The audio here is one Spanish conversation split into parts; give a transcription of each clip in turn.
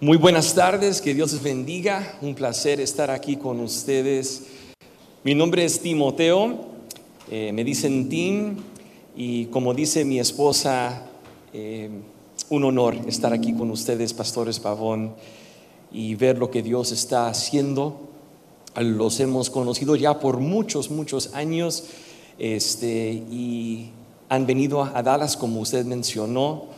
Muy buenas tardes, que Dios les bendiga. Un placer estar aquí con ustedes. Mi nombre es Timoteo, eh, me dicen Tim y como dice mi esposa, eh, un honor estar aquí con ustedes, pastores Pavón, y ver lo que Dios está haciendo. Los hemos conocido ya por muchos, muchos años este, y han venido a Dallas, como usted mencionó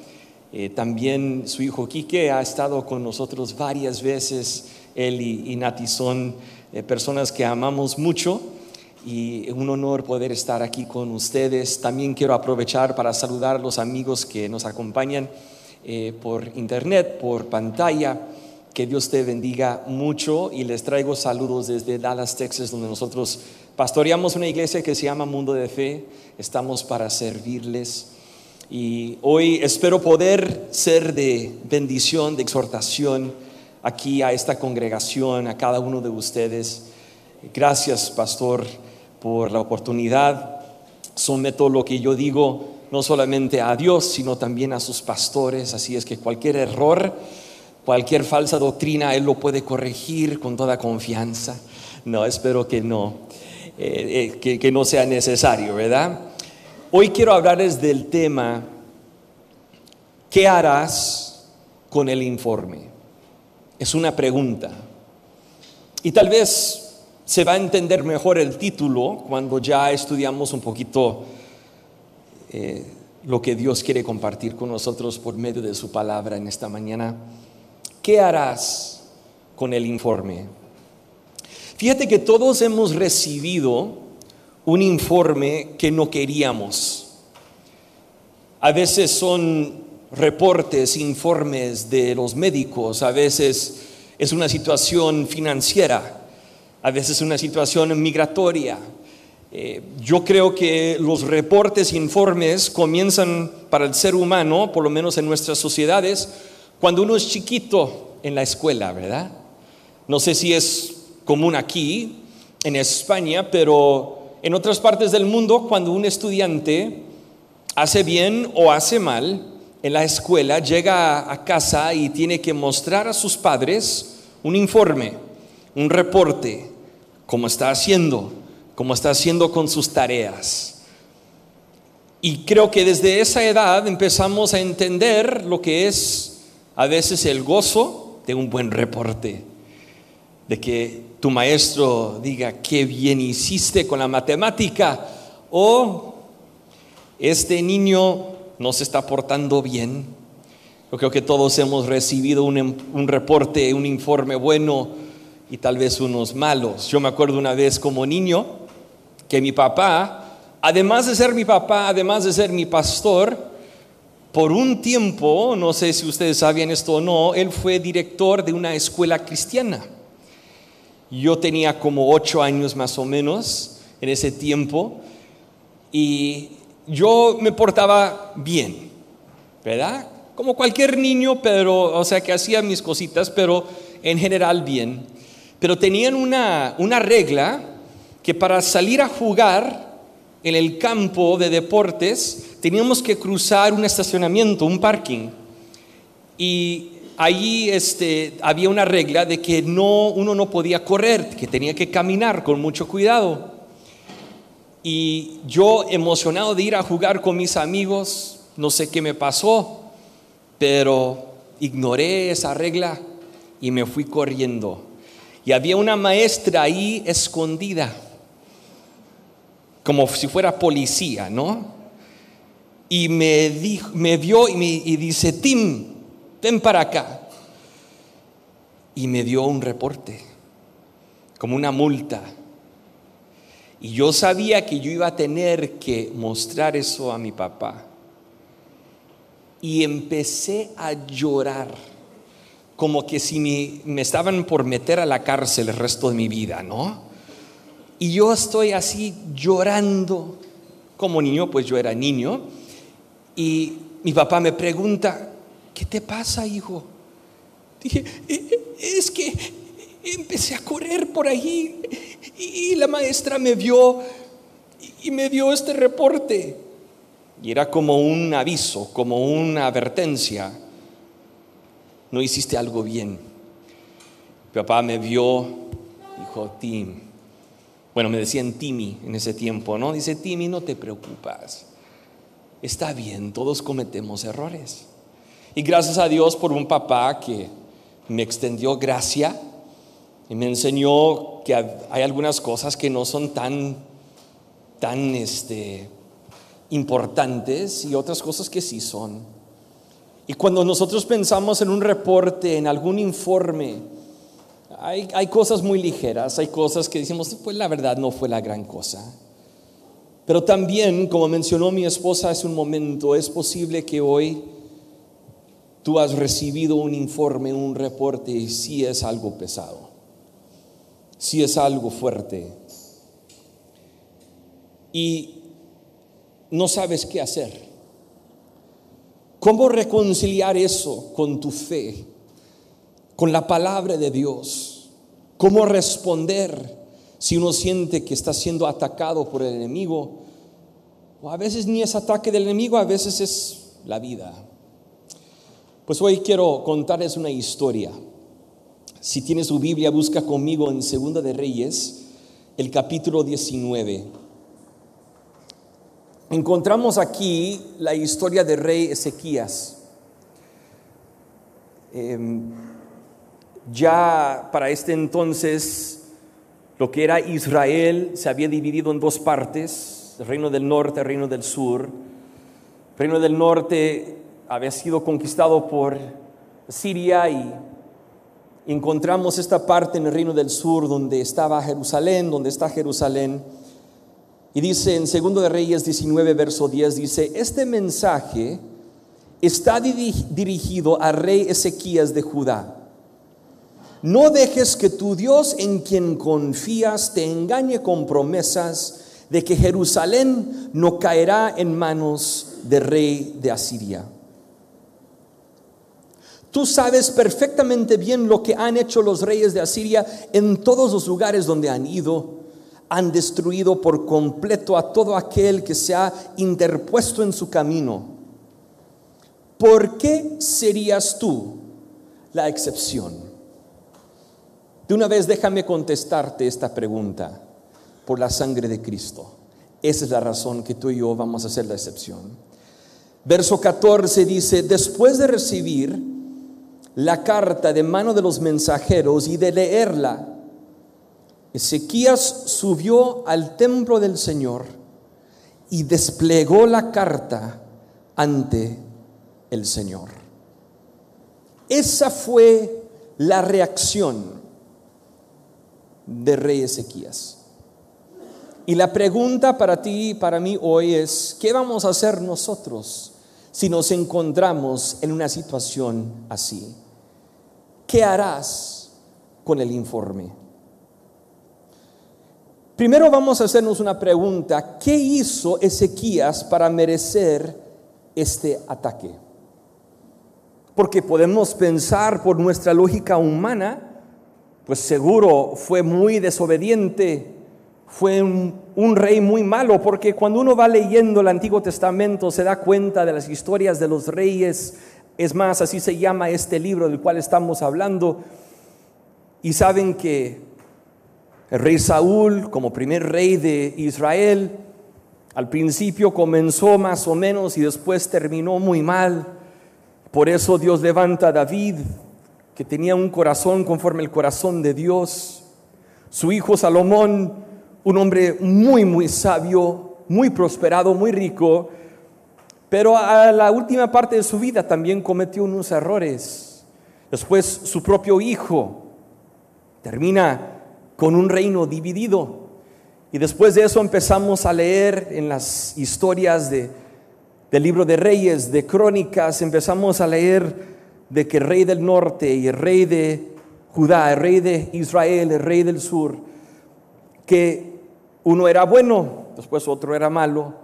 eh, también su hijo Quique ha estado con nosotros varias veces. Él y, Nati son eh, personas que amamos mucho y un honor poder estar aquí con ustedes. También quiero aprovechar para saludar a los amigos que nos acompañan eh, por internet, por pantalla. Que Dios te bendiga mucho y les traigo saludos desde Dallas, Texas, donde nosotros pastoreamos una iglesia que se llama Mundo de Fe. Estamos para servirles. Y hoy espero poder ser de bendición, de exhortación aquí a esta congregación, a cada uno de ustedes. Gracias, pastor, por la oportunidad. Someto lo que yo digo no solamente a Dios, sino también a sus pastores. Así es que cualquier error, cualquier falsa doctrina, Él lo puede corregir con toda confianza. No, espero que no, eh, eh, que no sea necesario, ¿verdad? Hoy quiero hablarles del tema, ¿qué harás con el informe? Es una pregunta. Y tal vez se va a entender mejor el título cuando ya estudiamos un poquito eh, lo que Dios quiere compartir con nosotros por medio de su palabra en esta mañana. ¿Qué harás con el informe? Fíjate que todos hemos recibido un informe que no queríamos. A veces son reportes, informes de los médicos, a veces es una situación financiera, a veces una situación migratoria. Eh, yo creo que los reportes informes comienzan para el ser humano, por lo menos en nuestras sociedades, cuando uno es chiquito en la escuela, ¿verdad? No sé si es común aquí, en España, pero en otras partes del mundo, cuando un estudiante hace bien o hace mal en la escuela, llega a casa y tiene que mostrar a sus padres un informe, un reporte, cómo está haciendo, cómo está haciendo con sus tareas. Y creo que desde esa edad empezamos a entender lo que es a veces el gozo de un buen reporte, de que tu maestro diga, qué bien hiciste con la matemática, o este niño no se está portando bien. Yo creo que todos hemos recibido un, un reporte, un informe bueno y tal vez unos malos. Yo me acuerdo una vez como niño que mi papá, además de ser mi papá, además de ser mi pastor, por un tiempo, no sé si ustedes sabían esto o no, él fue director de una escuela cristiana. Yo tenía como ocho años más o menos en ese tiempo y yo me portaba bien, ¿verdad? Como cualquier niño, pero, o sea, que hacía mis cositas, pero en general bien. Pero tenían una, una regla que para salir a jugar en el campo de deportes teníamos que cruzar un estacionamiento, un parking. Y ahí este, había una regla de que no, uno no podía correr, que tenía que caminar con mucho cuidado. Y yo emocionado de ir a jugar con mis amigos, no sé qué me pasó, pero ignoré esa regla y me fui corriendo. Y había una maestra ahí escondida, como si fuera policía, ¿no? Y me, dijo, me vio y, me, dice, Tim, ven para acá. Y me dio un reporte, como una multa. Y yo sabía que yo iba a tener que mostrar eso a mi papá. Y empecé a llorar, como que si me, me estaban por meter a la cárcel el resto de mi vida, ¿no? Y yo estoy así llorando. Como niño, pues yo era niño. Y mi papá me pregunta, ¿qué te pasa, hijo? Dije, e, e, es que empecé a correr por ahí y la maestra me vio y me dio este reporte. Y era como un aviso, como una advertencia. no hiciste algo bien. Mi papá me vio, dijo, Tim, bueno, me decían Timmy en ese tiempo, ¿no? Dice, Timmy, no te preocupas. Está bien, todos cometemos errores. Y gracias a Dios por un papá que me extendió gracia y me enseñó que hay algunas cosas que no son tan, tan este, importantes y otras cosas que sí son. Y cuando nosotros pensamos en un reporte, en algún informe, hay, hay cosas muy ligeras, hay cosas que decimos, pues la verdad no fue la gran cosa. Pero también, como mencionó mi esposa hace un momento, es posible que hoy tú has recibido un informe, un reporte y sí es algo pesado, sí es algo fuerte. Y no sabes qué hacer. ¿Cómo reconciliar eso con tu fe, con la palabra de Dios? ¿Cómo responder si uno siente que está siendo atacado por el enemigo? O a veces ni es ataque del enemigo, a veces es la vida. Pues hoy quiero contarles una historia. Si tienes tu Biblia, busca conmigo en Segunda de Reyes, el capítulo 19. Encontramos aquí la historia del rey Ezequías. Em, ya para este entonces lo que era Israel se había dividido en dos partes, el reino del norte, el reino del sur. El reino del norte había sido conquistado por Siria y encontramos esta parte en el reino del sur donde estaba Jerusalén, donde está Jerusalén. Y dice en 2 de Reyes 19, verso 10, dice, este mensaje está dirigido al rey Ezequías de Judá. No dejes que tu Dios en quien confías te engañe con promesas de que Jerusalén no caerá en manos del rey de Asiria. Tú sabes perfectamente bien lo que han hecho los reyes de Asiria en todos los lugares donde han ido han destruido por completo a todo aquel que se ha interpuesto en su camino. ¿Por qué serías tú la excepción? De una vez déjame contestarte esta pregunta. Por la sangre de Cristo. Esa es la razón que tú y yo vamos a hacer la excepción. Verso 14 dice, después de recibir la carta de mano de los mensajeros y de leerla, Ezequías subió al templo del Señor y desplegó la carta ante el Señor. Esa fue la reacción de rey Ezequías. Y la pregunta para ti y para mí hoy es, ¿qué vamos a hacer nosotros si nos encontramos en una situación así? ¿Qué harás con el informe? Primero vamos a hacernos una pregunta. ¿Qué hizo Ezequías para merecer este ataque? Porque podemos pensar por nuestra lógica humana, pues seguro fue muy desobediente, fue un, un, rey muy malo, porque cuando uno va leyendo el Antiguo Testamento se da cuenta de las historias de los reyes, es más, así se llama este libro del cual estamos hablando, y saben que el rey Saúl, como primer rey de Israel, al principio comenzó más o menos y después terminó muy mal. Por eso Dios levanta a David, que tenía un corazón conforme el corazón de Dios. Su hijo Salomón, un hombre muy, muy sabio, muy prosperado, muy rico, pero a la última parte de su vida también cometió unos errores. Después su propio hijo termina con un reino dividido. Y después de eso empezamos a leer en las historias de, del libro de reyes, de crónicas, empezamos a leer de que el rey del norte y el rey de Judá, el rey de Israel, el rey del sur, que uno era bueno, después otro era malo,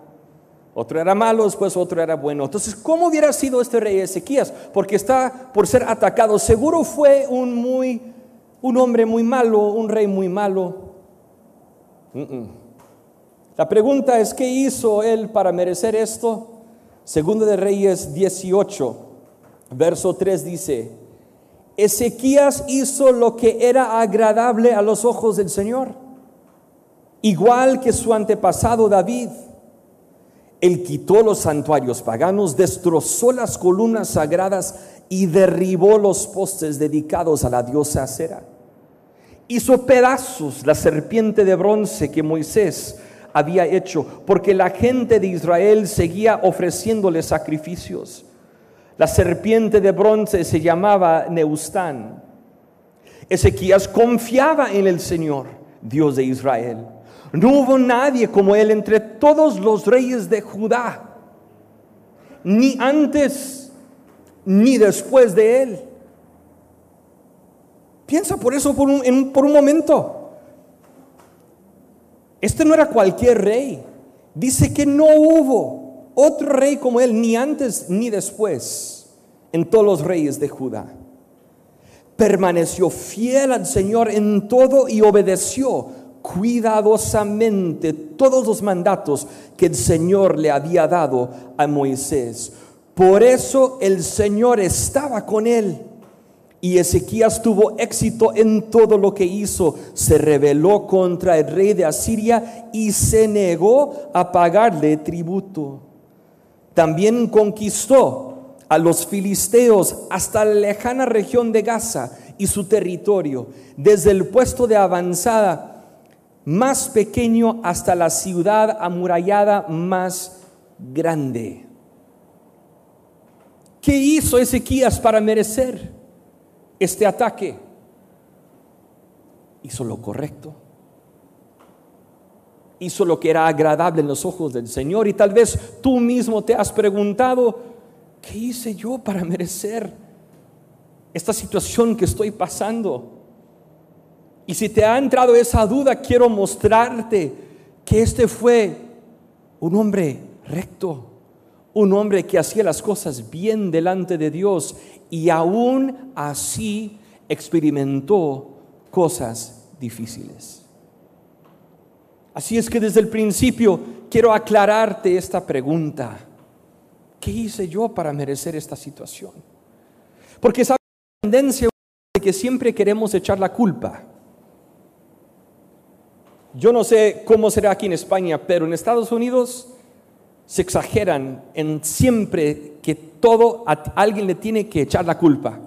otro era malo, después otro era bueno. Entonces, ¿cómo hubiera sido este rey Ezequías? Porque está por ser atacado. Seguro fue un muy un hombre muy malo, un rey muy malo. La pregunta es, ¿qué hizo él para merecer esto? Segundo de Reyes 18, verso 3 dice, Ezequías hizo lo que era agradable a los ojos del Señor, igual que su antepasado David. Él quitó los santuarios paganos, destrozó las columnas sagradas y derribó los postes dedicados a la diosa Acera. Hizo pedazos la serpiente de bronce que Moisés había hecho, porque la gente de Israel seguía ofreciéndole sacrificios. La serpiente de bronce se llamaba Neustán. Ezequías confiaba en el Señor, Dios de Israel. No hubo nadie como él entre todos los reyes de Judá, ni antes ni después de él. Piensa por eso por un, por un momento. Este no era cualquier rey. Dice que no hubo otro rey como él, ni antes ni después, en todos los reyes de Judá. Permaneció fiel al Señor en todo y obedeció cuidadosamente todos los mandatos que el Señor le había dado a Moisés. Por eso el Señor estaba con él y Ezequías tuvo éxito en todo lo que hizo. Se rebeló contra el rey de Asiria y se negó a pagarle tributo. También conquistó a los filisteos hasta la lejana región de Gaza y su territorio, desde el puesto de avanzada más pequeño hasta la ciudad amurallada más grande. ¿Qué hizo Ezequías para merecer? este ataque, hizo lo correcto. Hizo lo que era agradable en los ojos del Señor. Y tal vez tú mismo te has preguntado, ¿qué hice yo para merecer esta situación que estoy pasando? Y si te ha entrado esa duda, quiero mostrarte que este fue un hombre recto, un hombre que hacía las cosas bien delante de Dios y aún así experimentó cosas difíciles. Así es que desde el principio quiero aclararte esta pregunta. ¿Qué hice yo para merecer esta situación? Porque esa tendencia de que siempre queremos echar la culpa. Yo no sé cómo será aquí en España, pero en Estados Unidos se exageran en siempre que todo a alguien le tiene que echar la culpa.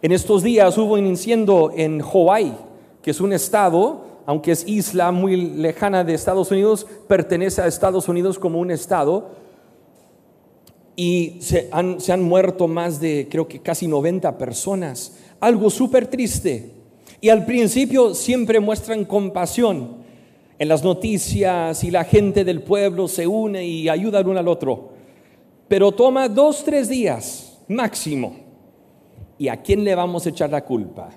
En estos días hubo un incendio en Hawái, que es un estado, aunque es isla muy lejana de Estados Unidos, pertenece a Estados Unidos como un estado, y se han, se han muerto más de, creo que casi 90 personas. Algo súper triste. Y al principio siempre muestran compasión en las noticias y la gente del pueblo se une y ayuda uno al otro. Pero toma dos, tres días máximo. ¿Y a quién le vamos a echar la culpa?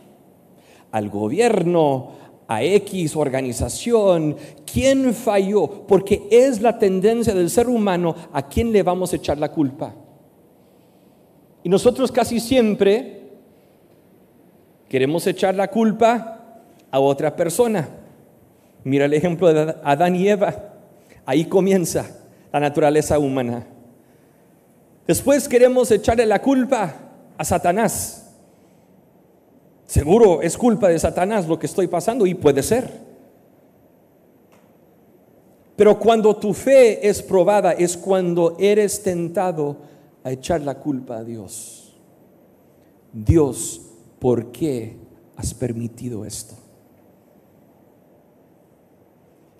Al gobierno, a X organización. ¿Quién falló? Porque es la tendencia del ser humano a quién le vamos a echar la culpa. Y nosotros casi siempre queremos echar la culpa a otra persona. Mira el ejemplo de Adán y Eva. Ahí comienza la naturaleza humana. Después queremos echarle la culpa a Satanás. Seguro es culpa de Satanás lo que estoy pasando y puede ser. Pero cuando tu fe es probada es cuando eres tentado a echar la culpa a Dios. Dios, ¿por qué has permitido esto?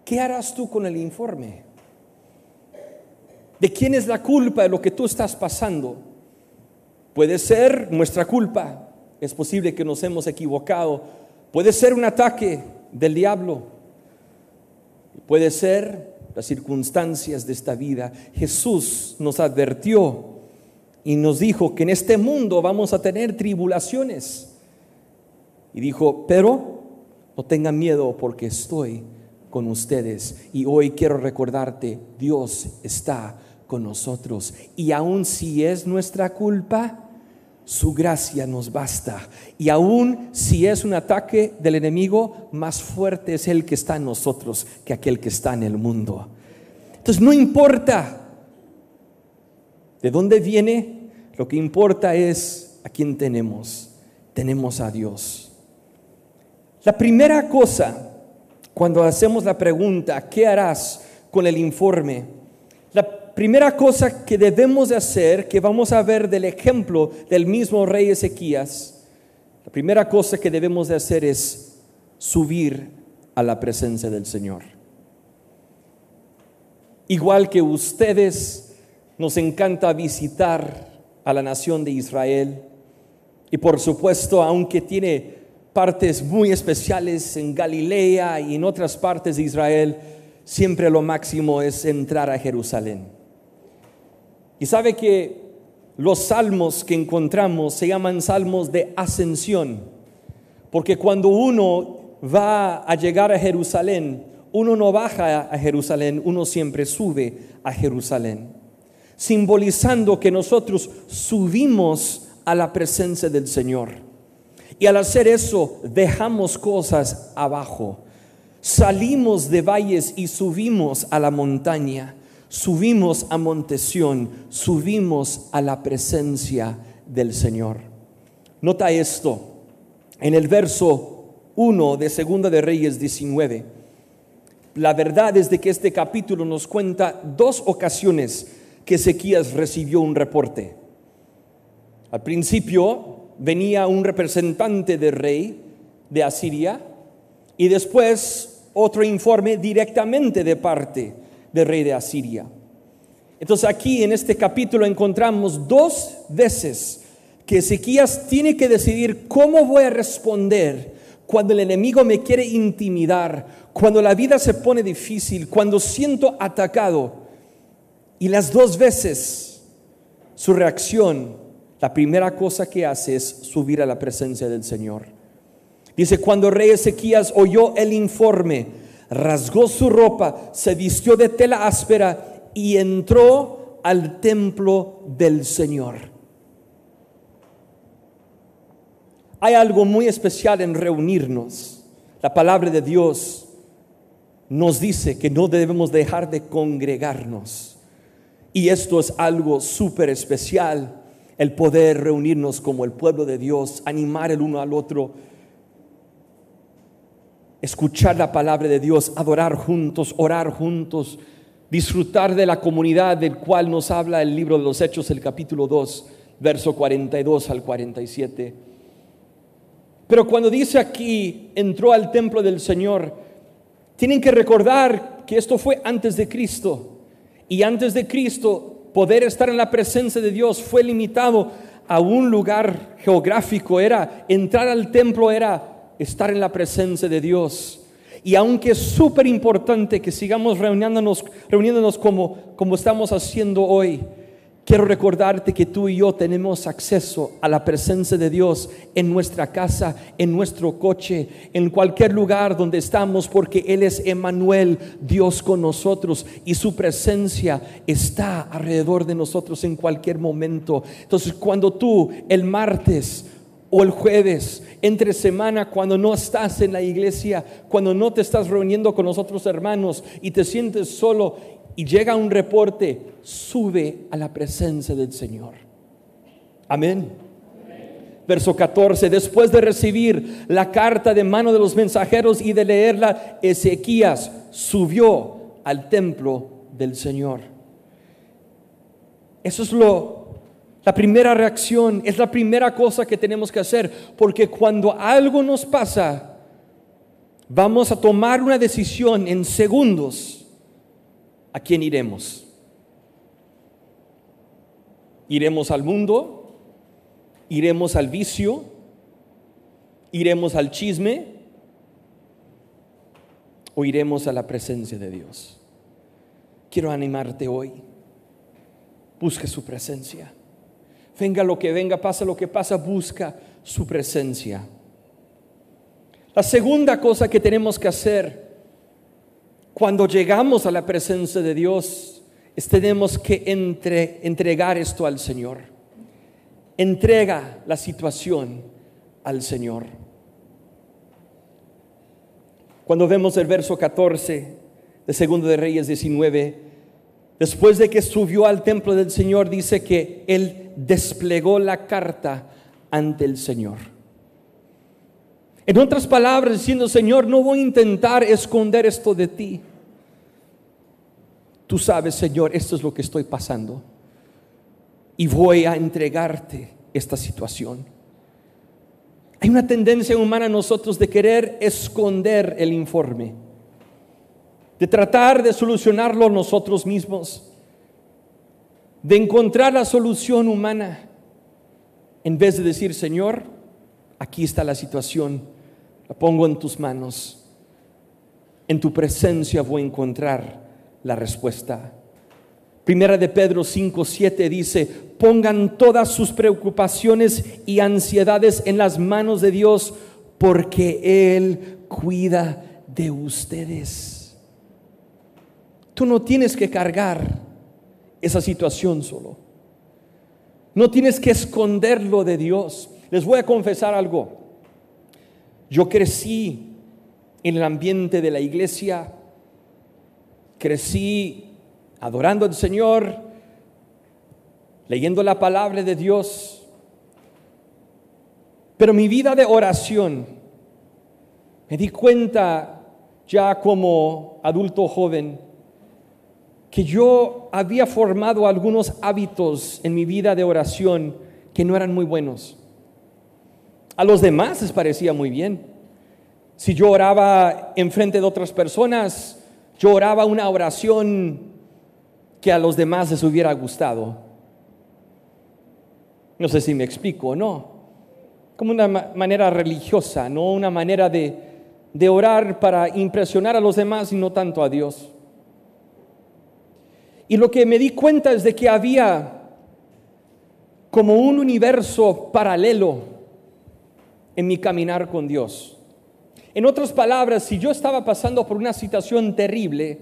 ¿Qué harás tú con el informe? ¿De quién es la culpa de lo que tú estás pasando? Puede ser nuestra culpa, es posible que nos hemos equivocado, puede ser un ataque del diablo, puede ser las circunstancias de esta vida. Jesús nos advirtió y nos dijo que en este mundo vamos a tener tribulaciones. Y dijo, pero no tengan miedo porque estoy con ustedes. Y hoy quiero recordarte, Dios está con nosotros. Y aun si es nuestra culpa, su gracia nos basta. Y aun si es un ataque del enemigo, más fuerte es el que está en nosotros que aquel que está en el mundo. Entonces no importa de dónde viene, lo que importa es a quién tenemos. tenemos a Dios. La primera cosa, cuando hacemos la pregunta, ¿qué harás con el informe? La primera cosa que debemos de hacer, que vamos a ver del ejemplo del mismo rey Ezequías, la primera cosa que debemos de hacer es subir a la presencia del Señor. Igual que ustedes, nos encanta visitar a la nación de Israel. Y por supuesto, aunque tiene partes muy especiales en Galilea y en otras partes de Israel, siempre lo máximo es entrar a Jerusalén. Y sabe que los salmos que encontramos se llaman salmos de ascensión, porque cuando uno va a llegar a Jerusalén, uno no baja a Jerusalén, uno siempre sube a Jerusalén, simbolizando que nosotros subimos a la presencia del Señor. Y al hacer eso, dejamos cosas abajo. Salimos de valles y subimos a la montaña, subimos a Montesión, subimos a la presencia del Señor. Nota esto, en el verso 1 de Segunda de Reyes 19. La verdad es de que este capítulo nos cuenta dos ocasiones que Ezequías recibió un reporte. Al principio venía un representante del rey de Asiria y después otro informe directamente de parte del rey de Asiria. Entonces aquí en este capítulo encontramos dos veces que Ezequías tiene que decidir cómo voy a responder cuando el enemigo me quiere intimidar, cuando la vida se pone difícil, cuando siento atacado. Y las dos veces su reacción, la primera cosa que hace es subir a la presencia del Señor. Dice, cuando rey Ezequías oyó el informe, rasgó su ropa, se vistió de tela áspera y entró al templo del Señor. Hay algo muy especial en reunirnos. La palabra de Dios nos dice que no debemos dejar de congregarnos. Y esto es algo súper especial, el poder reunirnos como el pueblo de Dios, animar el uno al otro, escuchar la palabra de Dios, adorar juntos, orar juntos, disfrutar de la comunidad del cual nos habla el libro de los Hechos, el capítulo 2, verso 42 al 47. Pero cuando dice aquí, entró al templo del Señor, tienen que recordar que esto fue antes de Cristo. Y antes de Cristo, poder estar en la presencia de Dios fue limitado a un lugar geográfico. Era entrar al templo, era estar en la presencia de Dios. Y aunque es súper importante que sigamos reuniéndonos, reuniéndonos como, como estamos haciendo hoy, Quiero recordarte que tú y yo tenemos acceso a la presencia de Dios en nuestra casa, en nuestro coche, en cualquier lugar donde estamos, porque Él es Emanuel, Dios con nosotros, y su presencia está alrededor de nosotros en cualquier momento. Entonces, cuando tú el martes o el jueves, entre semana, cuando no estás en la iglesia, cuando no te estás reuniendo con nosotros hermanos y te sientes solo y llega un reporte, sube a la presencia del Señor. Amén. Verso 14, después de recibir la carta de mano de los mensajeros y de leerla, Ezequías subió al templo del Señor. Eso es lo la primera reacción, es la primera cosa que tenemos que hacer, porque cuando algo nos pasa, vamos a tomar una decisión en segundos ¿a quién iremos? ¿Iremos al mundo? ¿Iremos al vicio? ¿Iremos al chisme? ¿O iremos a la presencia de Dios? Quiero animarte hoy. Busque su presencia. Venga lo que venga, pasa lo que pasa, busca su presencia. La segunda cosa que tenemos que hacer cuando llegamos a la presencia de Dios, tenemos que entregar esto al Señor. Entrega la situación al Señor. Cuando vemos el verso 14 de Segundo de Reyes 19, después de que subió al templo del Señor, dice que él desplegó la carta ante el Señor. En otras palabras, diciendo, Señor, no voy a intentar esconder esto de ti. Tú sabes, Señor, esto es lo que estoy pasando. Y voy a entregarte esta situación. Hay una tendencia humana en nosotros de querer esconder el informe, de tratar de solucionarlo nosotros mismos, de encontrar la solución humana, en vez de decir, Señor, aquí está la situación, la pongo en tus manos. En tu presencia voy a encontrar la respuesta. Primera de Pedro 5, 7 dice, pongan todas sus preocupaciones y ansiedades en las manos de Dios porque Él cuida de ustedes. Tú no tienes que cargar esa situación solo. No tienes que esconderlo de Dios. Les voy a confesar algo. Yo crecí en el ambiente de la iglesia, crecí adorando al Señor, leyendo la palabra de Dios, pero mi vida de oración, me di cuenta ya como adulto joven, que yo había formado algunos hábitos en mi vida de oración que no eran muy buenos. A los demás les parecía muy bien. Si yo oraba en frente de otras personas, yo oraba una oración que a los demás les hubiera gustado. No sé si me explico o no. Como una manera religiosa, no una manera de, de orar para impresionar a los demás y no tanto a Dios. Y lo que me di cuenta es de que había como un universo paralelo en mi caminar con Dios. En otras palabras, si yo estaba pasando por una situación terrible,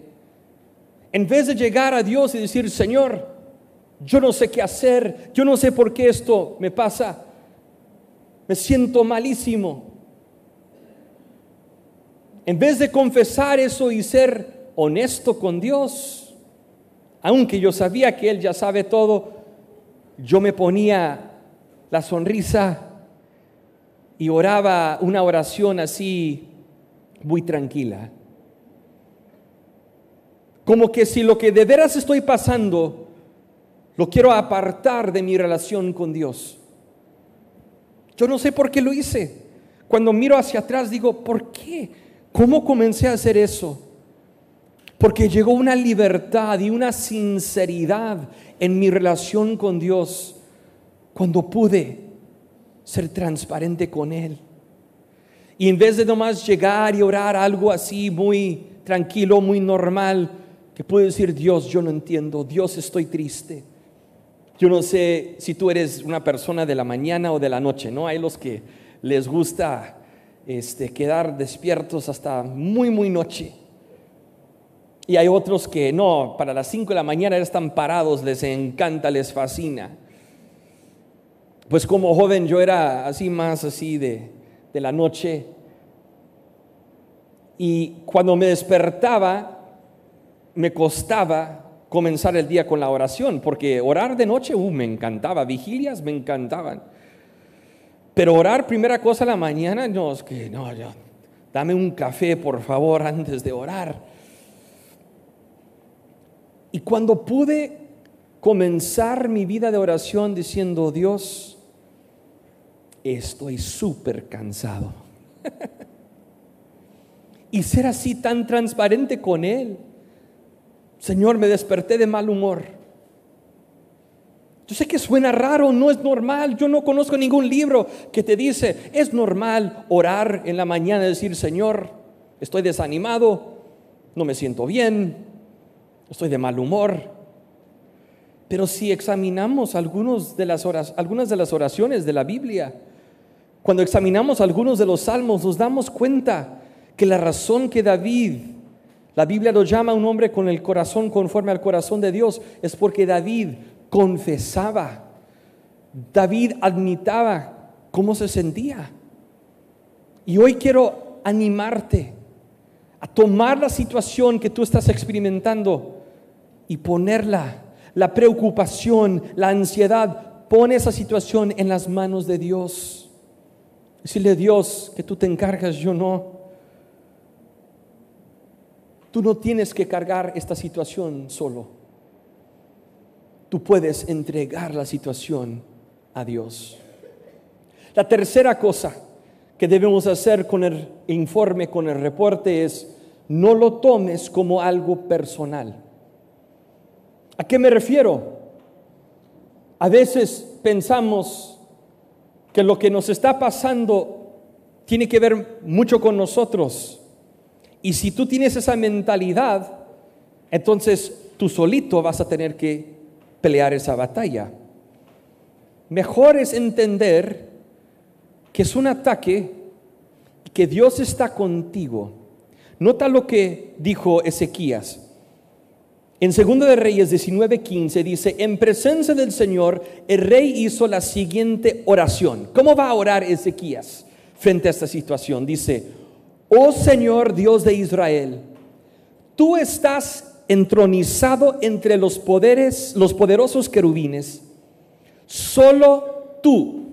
en vez de llegar a Dios y decir, Señor, yo no sé qué hacer, yo no sé por qué esto me pasa, me siento malísimo. En vez de confesar eso y ser honesto con Dios, aunque yo sabía que Él ya sabe todo, yo me ponía la sonrisa y oraba una oración así muy tranquila. Como que si lo que de veras estoy pasando lo quiero apartar de mi relación con Dios. Yo no sé por qué lo hice. Cuando miro hacia atrás digo, ¿por qué? ¿Cómo comencé a hacer eso? Porque llegó una libertad y una sinceridad en mi relación con Dios cuando pude ser transparente con Él. Y en vez de nomás llegar y orar algo así muy tranquilo, muy normal, que puedo decir, Dios, yo no entiendo, Dios estoy triste. Yo no sé si tú eres una persona de la mañana o de la noche, ¿no? Hay los que les gusta este, quedar despiertos hasta muy, muy noche. Y hay otros que no, para las 5 de la mañana están parados, les encanta, les fascina. Pues como joven yo era así más así de, de la noche. Y cuando me despertaba, me costaba comenzar el día con la oración, porque orar de noche, uh, me encantaba, vigilias me encantaban. Pero orar primera cosa la mañana, no, es que no, dame un café por favor antes de orar. Y cuando pude comenzar mi vida de oración diciendo, Dios, estoy súper cansado. y ser así tan transparente con Él. Señor, me desperté de mal humor. Yo sé que suena raro, no es normal. Yo no conozco ningún libro que te dice, es normal orar en la mañana y decir, Señor, estoy desanimado, no me siento bien, estoy de mal humor. Pero si examinamos algunos de las algunas de las oraciones de la Biblia, cuando examinamos algunos de los salmos nos damos cuenta que la razón que David, la Biblia lo llama un hombre con el corazón conforme al corazón de Dios, es porque David confesaba, David admitaba cómo se sentía. Y hoy quiero animarte a tomar la situación que tú estás experimentando y ponerla, la preocupación, la ansiedad, pone esa situación en las manos de Dios Decirle, Dios, que tú te encargas, yo no. Tú no tienes que cargar esta situación solo. Tú puedes entregar la situación a Dios. La tercera cosa que debemos hacer con el informe, con el reporte es, no lo tomes como algo personal. ¿A qué me refiero? A veces pensamos que lo que nos está pasando tiene que ver mucho con nosotros. Y si tú tienes esa mentalidad, entonces tú solito vas a tener que pelear esa batalla. Mejor es entender que es un ataque, que Dios está contigo. Nota lo que dijo Ezequías. En 2 de Reyes 19:15 dice, en presencia del Señor, el rey hizo la siguiente oración. ¿Cómo va a orar Ezequías frente a esta situación? Dice, oh Señor Dios de Israel, tú estás entronizado entre los poderes, los poderosos querubines, solo tú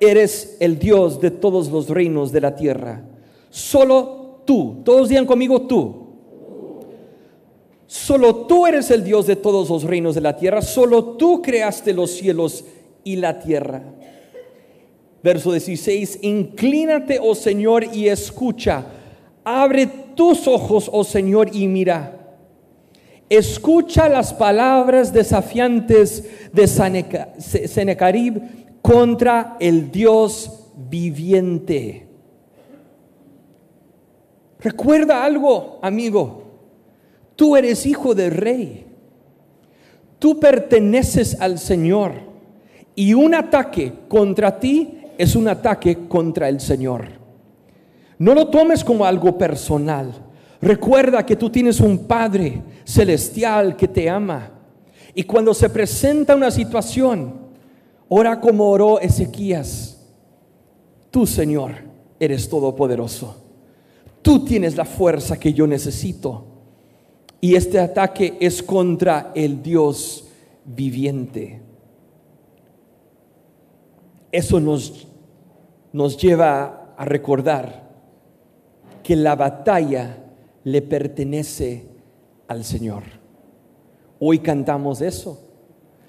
eres el Dios de todos los reinos de la tierra. Solo tú, todos digan conmigo tú. Solo tú eres el Dios de todos los reinos de la tierra, solo tú creaste los cielos y la tierra. Verso 16, inclínate, oh Señor, y escucha. Abre tus ojos, oh Señor, y mira. Escucha las palabras desafiantes de Senecarib contra el Dios viviente. Recuerda algo, amigo. Tú eres hijo del rey. Tú perteneces al Señor. Y un ataque contra ti es un ataque contra el Señor. No lo tomes como algo personal. Recuerda que tú tienes un Padre celestial que te ama. Y cuando se presenta una situación, Ora como oró Ezequías. Tú, Señor, eres todopoderoso. Tú tienes la fuerza que yo necesito. Y este ataque es contra el Dios viviente. Eso nos, nos lleva a recordar que la batalla le pertenece al Señor. Hoy cantamos eso.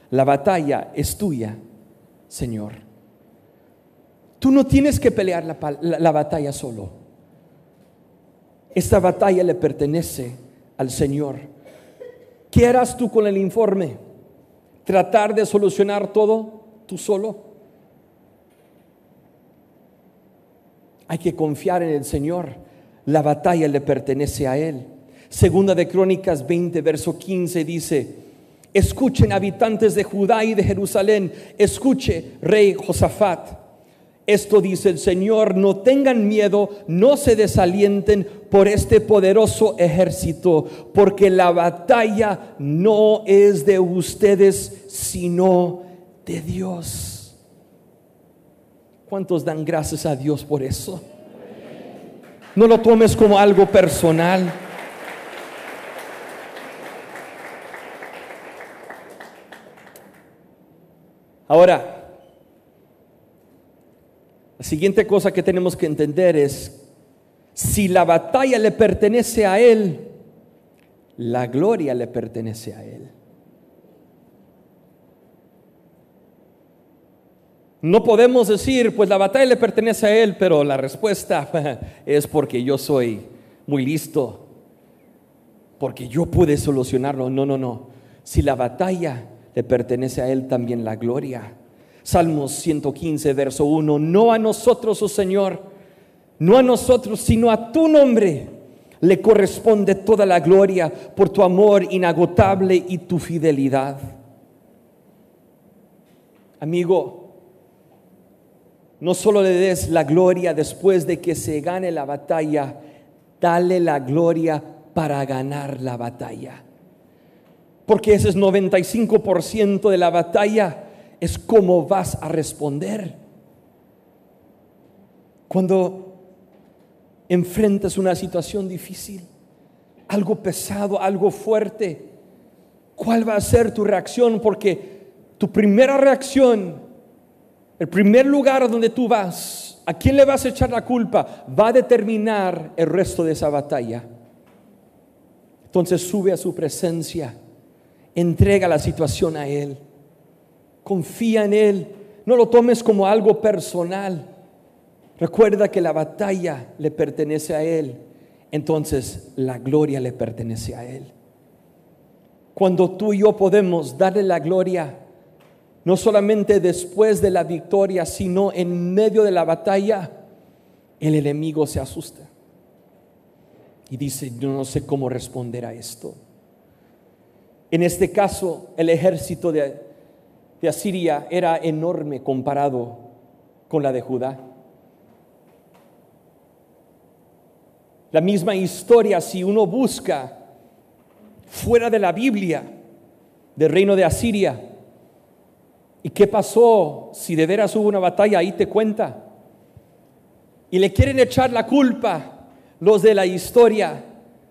La batalla es tuya Señor. Tú no tienes que pelear la, batalla solo. Esta batalla le pertenece al Señor. ¿Qué harás tú con el informe? ¿Tratar de solucionar todo tú solo? Hay que confiar en el Señor. La batalla le pertenece a Él. Segunda de Crónicas 20, verso 15 dice, Escuchen habitantes de Judá y de Jerusalén, escuche rey Josafat. Esto dice el Señor, no tengan miedo, no se desalienten por este poderoso ejército, porque la batalla no es de ustedes, sino de Dios. ¿Cuántos dan gracias a Dios por eso? No lo tomes como algo personal. Ahora, la siguiente cosa que tenemos que entender es, si la batalla le pertenece a Él, la gloria le pertenece a Él. No podemos decir, pues la batalla le pertenece a Él, pero la respuesta es porque yo soy muy listo, porque yo pude solucionarlo. No, no, no. Si la batalla le pertenece a Él también la gloria. Salmos 115, verso 1, no a nosotros, oh Señor, no a nosotros, sino a tu nombre le corresponde toda la gloria por tu amor inagotable y tu fidelidad. Amigo, no solo le des la gloria después de que se gane la batalla, dale la gloria para ganar la batalla porque ese es 95% de la batalla, es cómo vas a responder. Cuando enfrentas una situación difícil, algo pesado, algo fuerte, ¿cuál va a ser tu reacción? Porque tu primera reacción el primer lugar donde tú vas, ¿a quién le vas a echar la culpa? Va a determinar el resto de esa batalla. Entonces sube a su presencia, entrega la situación a Él, confía en Él, no lo tomes como algo personal. Recuerda que la batalla le pertenece a Él, entonces la gloria le pertenece a Él. Cuando tú y yo podemos darle la gloria, no solamente después de la victoria, sino en medio de la batalla, el enemigo se asusta. Y dice, yo no sé cómo responder a esto. En este caso, el ejército de, de Asiria era enorme comparado con la de Judá. La misma historia, si uno busca fuera de la Biblia, del reino de Asiria, ¿y qué pasó si de veras hubo una batalla? Ahí te cuenta. Y le quieren echar la culpa los de la historia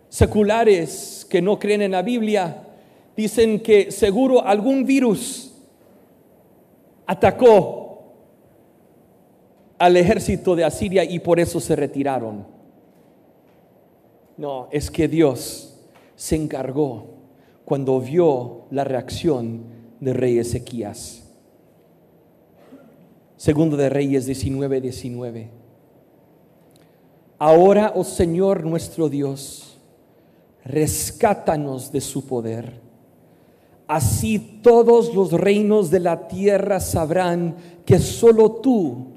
seculares que no creen en la Biblia. Dicen que seguro algún virus atacó al ejército de Asiria y por eso se retiraron. No, es que Dios se encargó cuando vio la reacción de rey Ezequías. Segundo de Reyes 19, 19. Ahora, oh Señor nuestro Dios, rescátanos de su poder Así todos los reinos de la tierra sabrán que solo tú,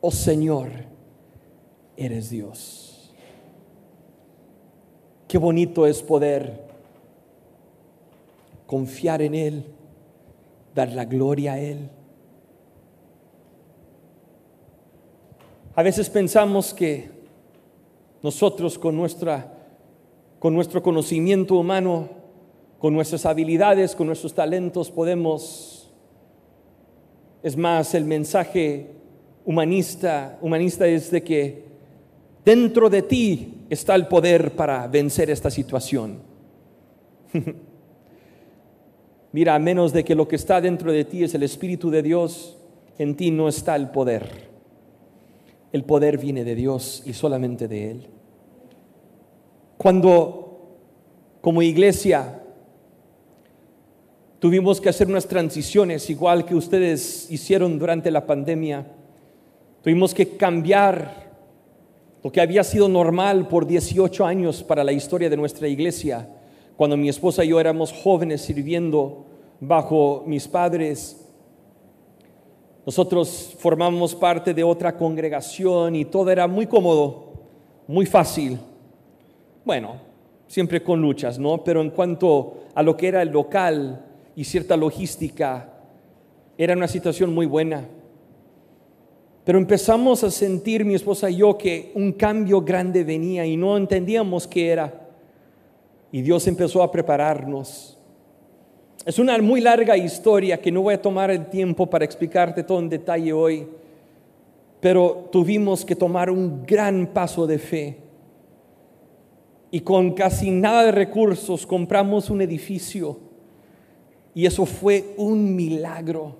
oh Señor, eres Dios. Qué bonito es poder confiar en Él, dar la gloria a Él. A veces pensamos que nosotros con, nuestra, con nuestro conocimiento humano con nuestras habilidades, con nuestros talentos podemos, es más, el mensaje humanista, humanista es de que dentro de ti está el poder para vencer esta situación. Mira, a menos de que lo que está dentro de ti es el Espíritu de Dios, en ti no está el poder. El poder viene de Dios y solamente de Él. Cuando como iglesia Tuvimos que hacer unas transiciones, igual que ustedes hicieron durante la pandemia. Tuvimos que cambiar lo que había sido normal por 18 años para la historia de nuestra iglesia, cuando mi esposa y yo éramos jóvenes sirviendo bajo mis padres. Nosotros formamos parte de otra congregación y todo era muy cómodo, muy fácil. Bueno, siempre con luchas, ¿no? Pero en cuanto a lo que era el local, y cierta logística, era una situación muy buena. Pero empezamos a sentir, mi esposa y yo, que un cambio grande venía y no entendíamos qué era. Y Dios empezó a prepararnos. Es una muy larga historia que no voy a tomar el tiempo para explicarte todo en detalle hoy, pero tuvimos que tomar un gran paso de fe. Y con casi nada de recursos compramos un edificio y eso fue un milagro.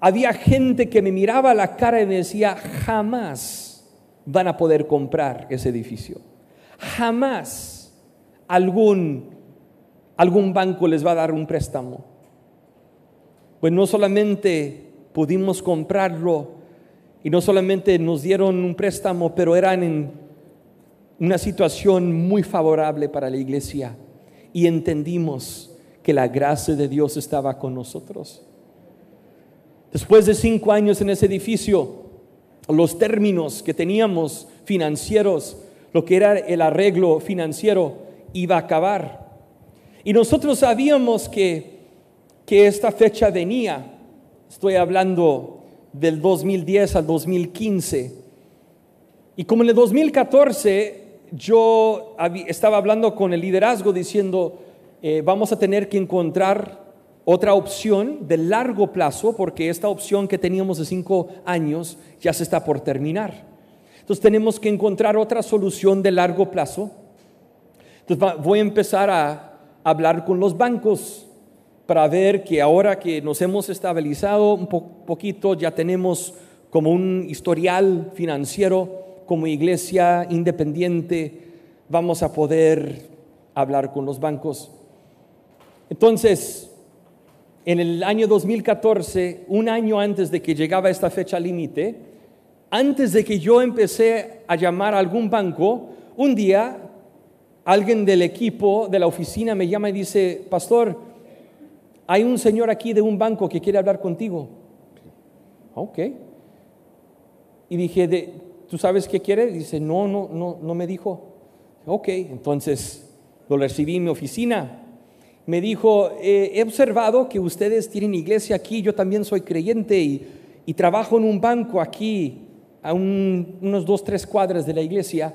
Había gente que me miraba a la cara y me decía, jamás van a poder comprar ese edificio. Jamás algún, algún banco les va a dar un préstamo. Pues no solamente pudimos comprarlo y no solamente nos dieron un préstamo, pero eran en una situación muy favorable para la iglesia y entendimos que la gracia de Dios estaba con nosotros. Después de cinco años en ese edificio, los términos que teníamos financieros, lo que era el arreglo financiero, iba a acabar. Y nosotros sabíamos que, que esta fecha venía. Estoy hablando del 2010 al 2015. Y como en el 2014 yo estaba hablando con el liderazgo diciendo, eh, vamos a tener que encontrar otra opción de largo plazo porque esta opción que teníamos de cinco años ya se está por terminar. Entonces tenemos que encontrar otra solución de largo plazo. Entonces voy a empezar a hablar con los bancos para ver que ahora que nos hemos estabilizado un poquito, ya tenemos como un historial financiero como iglesia independiente, vamos a poder hablar con los bancos. Entonces, en el año 2014, un año antes de que llegaba esta fecha límite, antes de que yo empecé a llamar a algún banco, un día alguien del equipo de la oficina me llama y dice, pastor, hay un señor aquí de un banco que quiere hablar contigo. Ok. Y dije, ¿tú sabes qué quiere? dice, no, no, no, no me dijo. Ok, entonces lo recibí en mi oficina. Me dijo, eh, he observado que ustedes tienen iglesia aquí, yo también soy creyente y, y trabajo en un banco aquí, a unos dos, tres cuadras de la iglesia.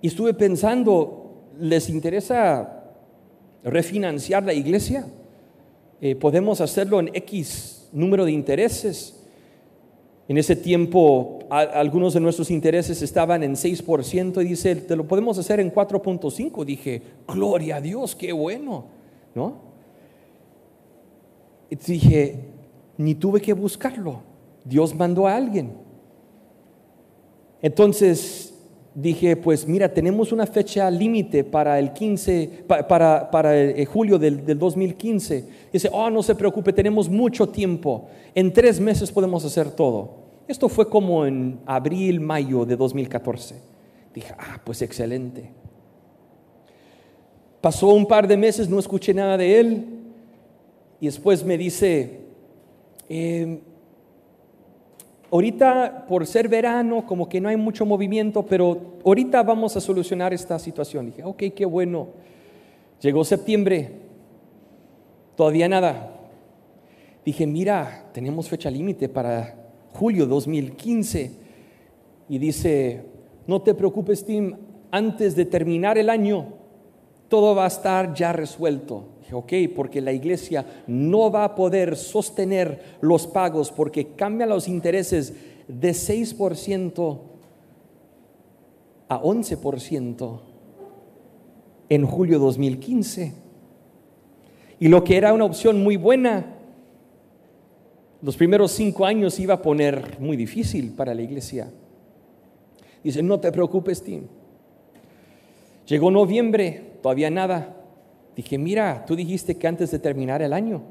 Y estuve pensando, ¿les interesa refinanciar la iglesia? Eh, podemos hacerlo en X número de intereses. En ese tiempo algunos de nuestros intereses estaban en 6% y dice, te lo podemos hacer en 4.5. Dije, gloria a Dios, qué bueno, ¿no? Y dije, ni tuve que buscarlo, Dios mandó a alguien. Entonces dije, pues mira, tenemos una fecha límite para el 15, para, para el, julio del, del 2015. Dice, oh, no se preocupe, tenemos mucho tiempo, en tres meses podemos hacer todo. Esto fue como en abril, mayo de 2014. Dije, ah, pues excelente. Pasó un par de meses, no escuché nada de él. Y después me dice, em, ahorita por ser verano, como que no hay mucho movimiento, pero ahorita vamos a solucionar esta situación. Dije, ok, qué bueno. Llegó septiembre, todavía nada. Dije, mira, tenemos fecha límite para julio 2015 y dice, no te preocupes Tim, antes de terminar el año todo va a estar ya resuelto. Ok, porque la iglesia no va a poder sostener los pagos porque cambian los intereses de 6% a 11% en julio 2015. Y lo que era una opción muy buena los primeros cinco años iba a poner muy difícil para la iglesia. Dice, no te preocupes, Tim. Llegó noviembre, todavía nada. Dije, mira, tú dijiste que antes de terminar el año.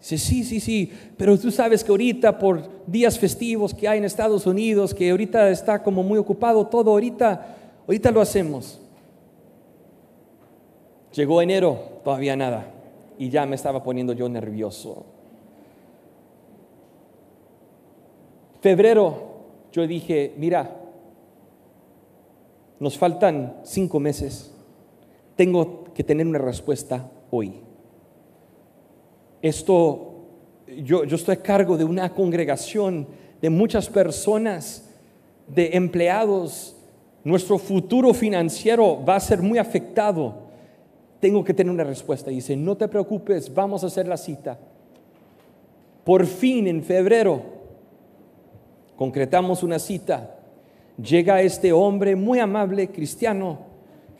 Dice, sí, sí, sí, pero tú sabes que ahorita por días festivos que hay en Estados Unidos, que ahorita está como muy ocupado todo, ahorita, ahorita lo hacemos. Llegó enero, todavía nada, y ya me estaba poniendo yo nervioso. Febrero, yo dije, mira, nos faltan cinco meses, tengo que tener una respuesta hoy. Esto, yo, estoy a cargo de una congregación de muchas personas, de empleados, nuestro futuro financiero va a ser muy afectado. Tengo que tener una respuesta. dice, no te preocupes, vamos a hacer la cita. Por fin, en febrero, concretamos una cita. Llega este hombre muy amable, cristiano,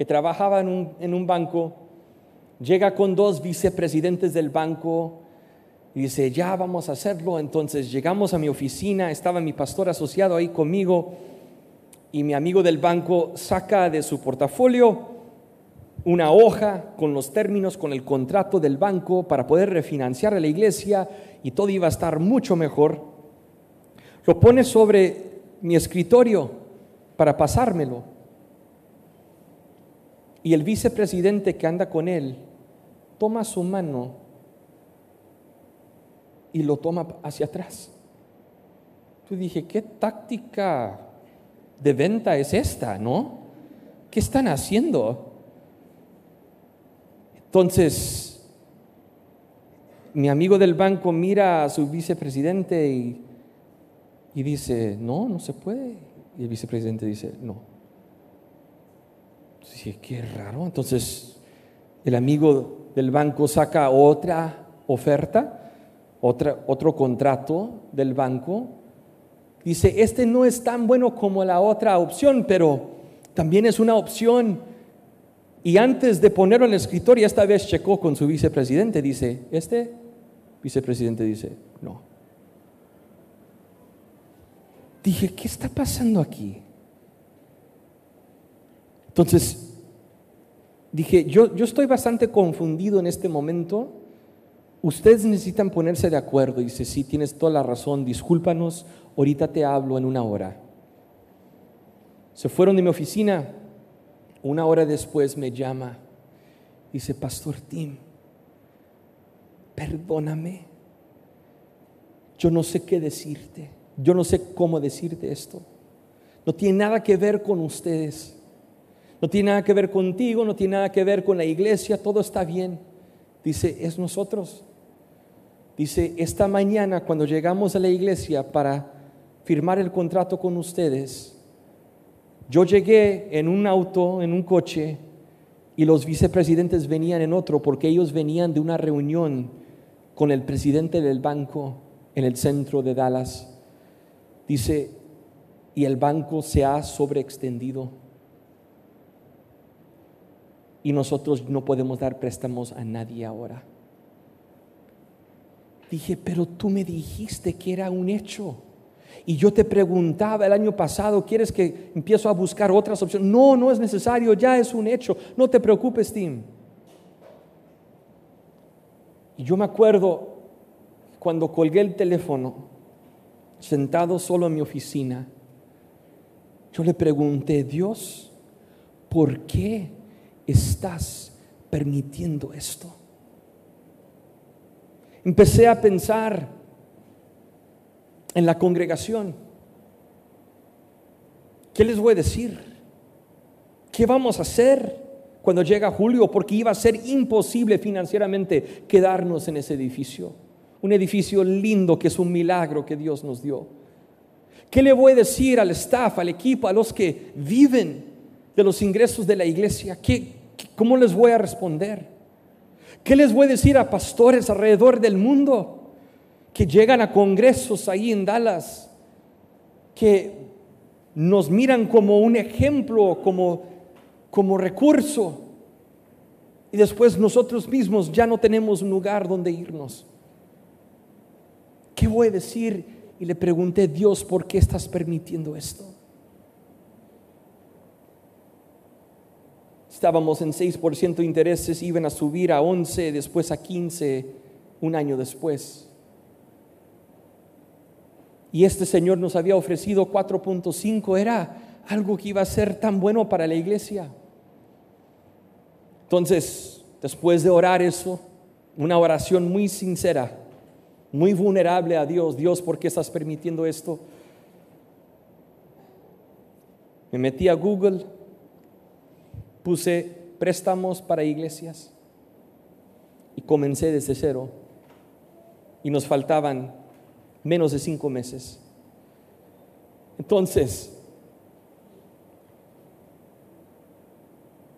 trabajaba en un, en un banco, llega con dos vicepresidentes del banco y dice, ya vamos a hacerlo. Entonces llegamos a mi oficina, estaba mi pastor asociado ahí conmigo y mi amigo del banco saca de su portafolio una hoja con los términos, con el contrato del banco para poder refinanciar a la iglesia y todo iba a estar mucho mejor. Lo pone sobre mi escritorio para pasármelo. Y el vicepresidente que anda con él toma su mano y lo toma hacia atrás. Tú dije, ¿qué táctica de venta es esta, no? ¿Qué están haciendo? Entonces, mi amigo del banco mira a su vicepresidente y y dice, no, no se puede. Y el vicepresidente dice, no. Dice, qué raro. Entonces el amigo del banco saca otra oferta, otra, otro contrato del banco. Dice, este no es tan bueno como la otra opción, pero también es una opción. Y antes de ponerlo en el escritorio, esta vez checó con su vicepresidente, dice, ¿este? Vicepresidente dice, no. Dije, ¿qué está pasando aquí? Entonces, dije, yo, yo estoy bastante confundido en este momento. Ustedes necesitan ponerse de acuerdo. Dice, sí, tienes toda la razón, discúlpanos, ahorita te hablo en una hora. Se fueron de mi oficina, una hora después me llama, dice, Pastor Tim, perdóname, yo no sé qué decirte, yo no sé cómo decirte esto. No tiene nada que ver con ustedes, no tiene nada que ver contigo, no tiene nada que ver con la iglesia, todo está bien. Dice, es nosotros. Dice, esta mañana cuando llegamos a la iglesia para firmar el contrato con ustedes, yo llegué en un auto, en un coche, y los vicepresidentes venían en otro porque ellos venían de una reunión con el presidente del banco en el centro de Dallas. Dice, y el banco se ha sobreextendido. Y nosotros no podemos dar préstamos a nadie ahora. Dije, pero tú me dijiste que era un hecho. Y yo te preguntaba el año pasado, ¿quieres que empiezo a buscar otras opciones? No, no es necesario, ya es un hecho. No te preocupes, Tim. Y yo me acuerdo cuando colgué el teléfono, sentado solo en mi oficina, yo le pregunté, Dios, ¿por qué estás permitiendo esto? Empecé a pensar, en la congregación. ¿Qué les voy a decir? ¿Qué vamos a hacer cuando llega julio? Porque iba a ser imposible financieramente quedarnos en ese edificio. Un edificio lindo que es un milagro que Dios nos dio. ¿Qué le voy a decir al staff, al equipo, a los que viven de los ingresos de la iglesia? ¿Qué, ¿Cómo les voy a responder? ¿Qué les voy a decir a pastores alrededor del mundo? que llegan a congresos ahí en Dallas, que nos miran como un ejemplo, como, como recurso, y después nosotros mismos ya no tenemos un lugar donde irnos. ¿Qué voy a decir? Y le pregunté, Dios, ¿por qué estás permitiendo esto? Estábamos en 6% de intereses, iban a subir a 11, después a 15, un año después. Y este Señor nos había ofrecido 4.5, era algo que iba a ser tan bueno para la iglesia. Entonces, después de orar eso, una oración muy sincera, muy vulnerable a Dios, Dios, ¿por qué estás permitiendo esto? Me metí a Google, puse préstamos para iglesias y comencé desde cero. Y nos faltaban menos de cinco meses. Entonces,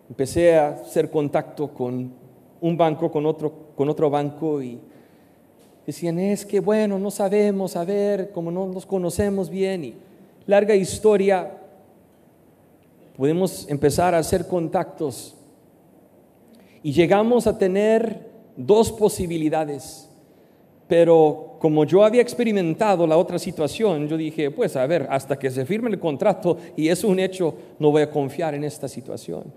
empecé a hacer contacto con un banco, con otro, con otro banco y decían, es que bueno, no sabemos, a ver, como no nos conocemos bien y larga historia, podemos empezar a hacer contactos y llegamos a tener dos posibilidades, pero como yo había experimentado la otra situación, yo dije, pues a ver, hasta que se firme el contrato y es un hecho, no voy a confiar en esta situación.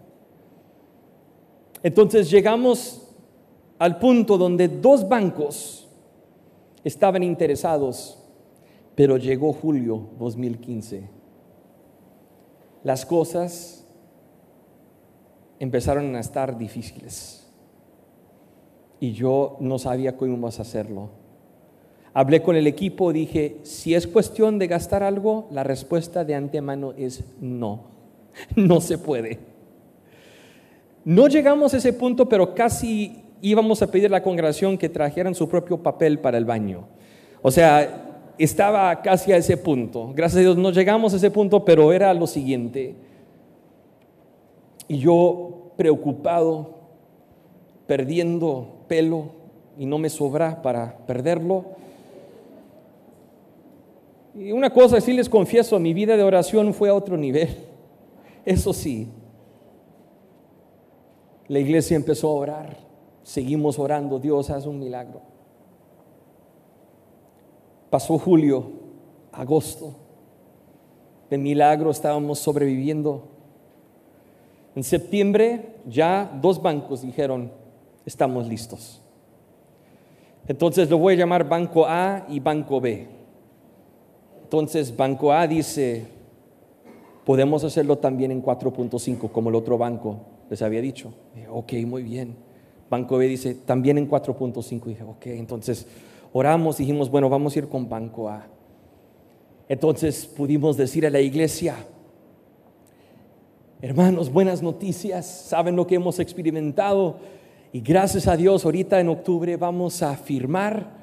Entonces llegamos al punto donde dos bancos estaban interesados, pero llegó julio 2015. Las cosas empezaron a estar difíciles y yo no sabía cómo íbamos a hacerlo. Hablé con el equipo, dije, si es cuestión de gastar algo, la respuesta de antemano es no, no se puede. No llegamos a ese punto, pero casi íbamos a pedir a la congregación que trajeran su propio papel para el baño. O sea, estaba casi a ese punto. Gracias a Dios no llegamos a ese punto, pero era lo siguiente. Y yo preocupado, perdiendo pelo y no me sobra para perderlo, y una cosa sí les confieso, mi vida de oración fue a otro nivel. Eso sí. La iglesia empezó a orar. Seguimos orando. Dios hace un milagro. Pasó julio, agosto. De milagro estábamos sobreviviendo. En septiembre ya dos bancos dijeron, estamos listos. Entonces lo voy a llamar Banco A y Banco B. Entonces Banco A dice, podemos hacerlo también en 4.5 como el otro banco les había dicho. ok, muy bien. Banco B dice, también en 4.5. Dije, ok, entonces oramos, dijimos, bueno, vamos a ir con Banco A. Entonces pudimos decir a la iglesia, hermanos, buenas noticias, saben lo que hemos experimentado y gracias a Dios ahorita en octubre vamos a firmar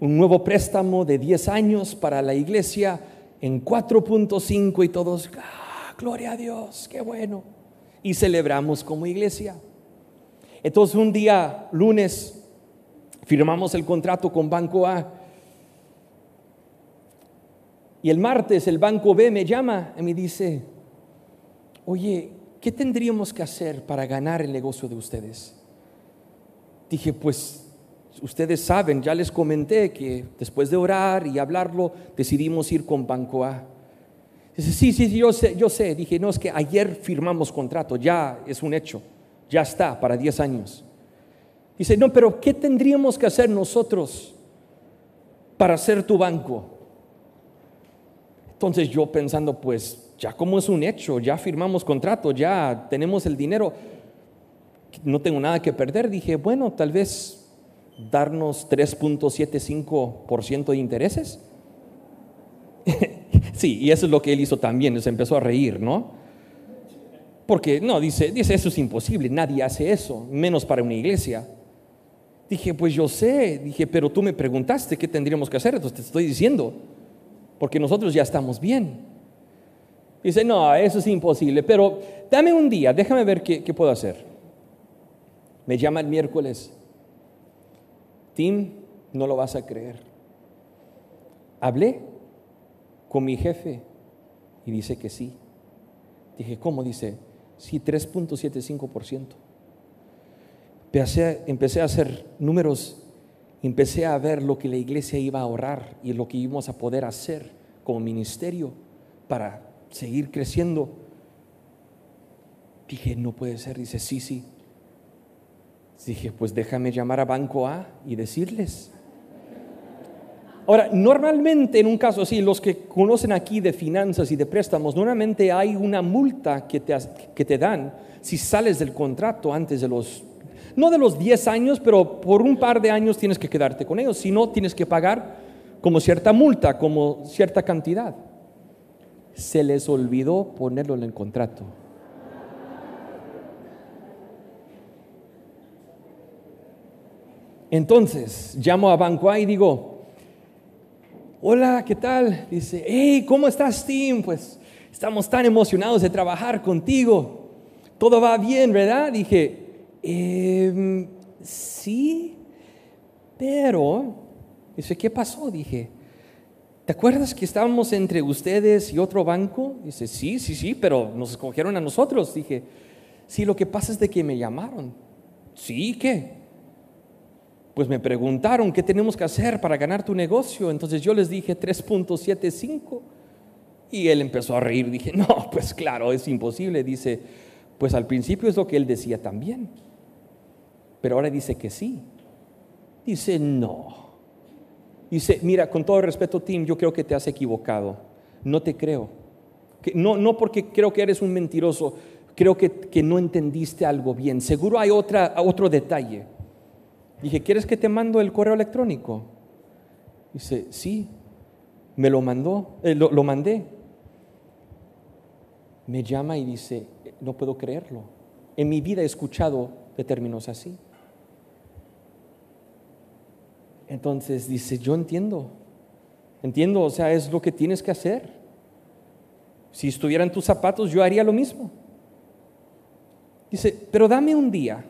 un nuevo préstamo de 10 años para la iglesia en 4.5 y todos, ah, gloria a Dios, qué bueno. Y celebramos como iglesia. Entonces un día, lunes, firmamos el contrato con Banco A. Y el martes el Banco B me llama y me dice, oye, ¿qué tendríamos que hacer para ganar el negocio de ustedes? Dije, pues ustedes saben, ya les comenté que después de orar y hablarlo, decidimos ir con Banco A. Dice, sí, sí, yo sé, yo sé. Dije, no, es que ayer firmamos contrato, ya es un hecho, ya está para 10 años. Dice, no, pero ¿qué tendríamos que hacer nosotros para ser tu banco? Entonces yo pensando, pues ya como es un hecho, ya firmamos contrato, ya tenemos el dinero, no tengo nada que perder. Dije, bueno, tal vez darnos 3.75% de intereses. sí, y eso es lo que él hizo también, se empezó a reír, ¿no? Porque no, dice, dice, eso es imposible, nadie hace eso, menos para una iglesia. Dije, pues yo sé, dije, pero tú me preguntaste qué tendríamos que hacer, entonces te estoy diciendo, porque nosotros ya estamos bien. Dice, no, eso es imposible, pero dame un día, déjame ver qué, qué puedo hacer. Me llama el miércoles, Tim, no lo vas a creer. Hablé con mi jefe y dice que sí. Dije, ¿cómo? Dice, sí, 3.75%. Empecé, a hacer números, empecé a ver lo que la iglesia iba a ahorrar y lo que íbamos a poder hacer como ministerio para seguir creciendo. Dije, no puede ser. Dice, sí, sí. Dije, pues déjame llamar a Banco A y decirles. Ahora, normalmente en un caso así, los que conocen aquí de finanzas y de préstamos, normalmente hay una multa que te, que te dan si sales del contrato antes de los, no de los 10 años, pero por un par de años tienes que quedarte con ellos, si no tienes que pagar como cierta multa, como cierta cantidad. Se les olvidó ponerlo en el contrato. Entonces, llamo a Banco A y digo, hola, ¿qué tal? Dice, hey, ¿cómo estás, Tim? Pues estamos tan emocionados de trabajar contigo. Todo va bien, ¿verdad? Dije, em, sí, pero, dice, ¿qué pasó? Dije, ¿te acuerdas que estábamos entre ustedes y otro banco? Dice, sí, sí, sí, pero nos escogieron a nosotros. Dije, sí, lo que pasa es de que me llamaron. Sí, ¿qué? pues me preguntaron qué tenemos que hacer para ganar tu negocio. Entonces yo les dije 3.75 y él empezó a reír. Dije, no, pues claro, es imposible. Dice, pues al principio es lo que él decía también, pero ahora dice que sí. Dice, no. Dice, mira, con todo respeto, Tim, yo creo que te has equivocado. No te creo. No, no porque creo que eres un mentiroso, creo que, que no entendiste algo bien. Seguro hay otra, otro detalle. Dije, ¿quieres que te mando el correo electrónico? Dice, sí, me lo mandó, eh, lo, lo mandé. Me llama y dice, no puedo creerlo. En mi vida he escuchado de términos así. Entonces dice, yo entiendo, entiendo, o sea, es lo que tienes que hacer. Si estuviera en tus zapatos, yo haría lo mismo. Dice, pero dame un día,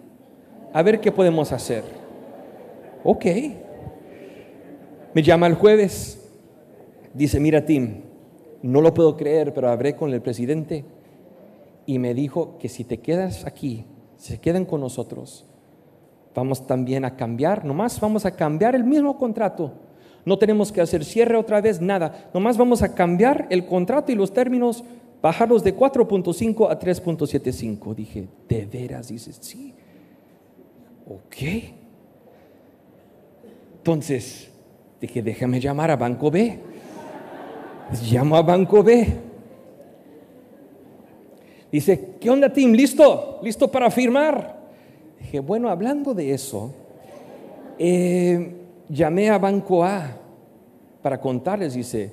a ver qué podemos hacer. Ok. Me llama el jueves. Dice, mira Tim, no lo puedo creer, pero hablé con el presidente y me dijo que si te quedas aquí se queden con nosotros. Vamos también a cambiar, nomás vamos a cambiar el mismo contrato. No tenemos que hacer cierre otra vez, nada. Nomás vamos a cambiar el contrato y los términos, bajarlos de 4.5 a 3.75. Dije, ¿de veras? Dices, sí. Ok. Entonces, dije, déjame llamar a Banco B. Llamo a Banco B. Dice, ¿qué onda, Tim? ¿Listo? ¿Listo para firmar? Dije, bueno, hablando de eso, eh, llamé a Banco A para contarles. Dice,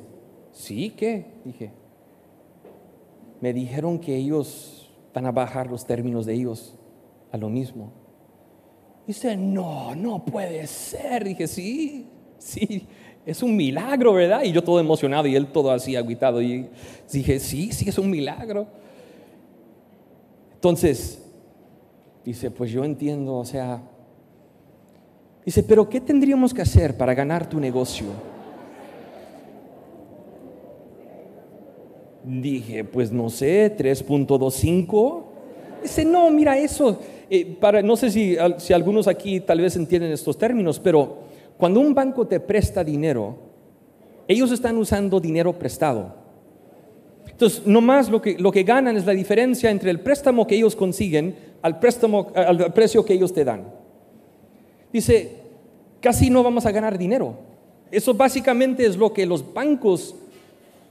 ¿sí? ¿Qué? Dije, me dijeron que ellos van a bajar los términos de ellos a lo mismo. Dice, no, no puede ser. Dije, sí, sí, es un milagro, ¿verdad? Y yo todo emocionado y él todo así aguitado. Y dije, sí, sí, es un milagro. Entonces, dice, pues yo entiendo, o sea, dice, pero ¿qué tendríamos que hacer para ganar tu negocio? Dije, pues no sé, 3.25. Dice, no, mira eso. Eh, para, no sé si, si algunos aquí tal vez entienden estos términos, pero cuando un banco te presta dinero, ellos están usando dinero prestado. Entonces, nomás lo que, lo que ganan es la diferencia entre el préstamo que ellos consiguen al, préstamo, al precio que ellos te dan. Dice, casi no vamos a ganar dinero. Eso básicamente es lo que los bancos,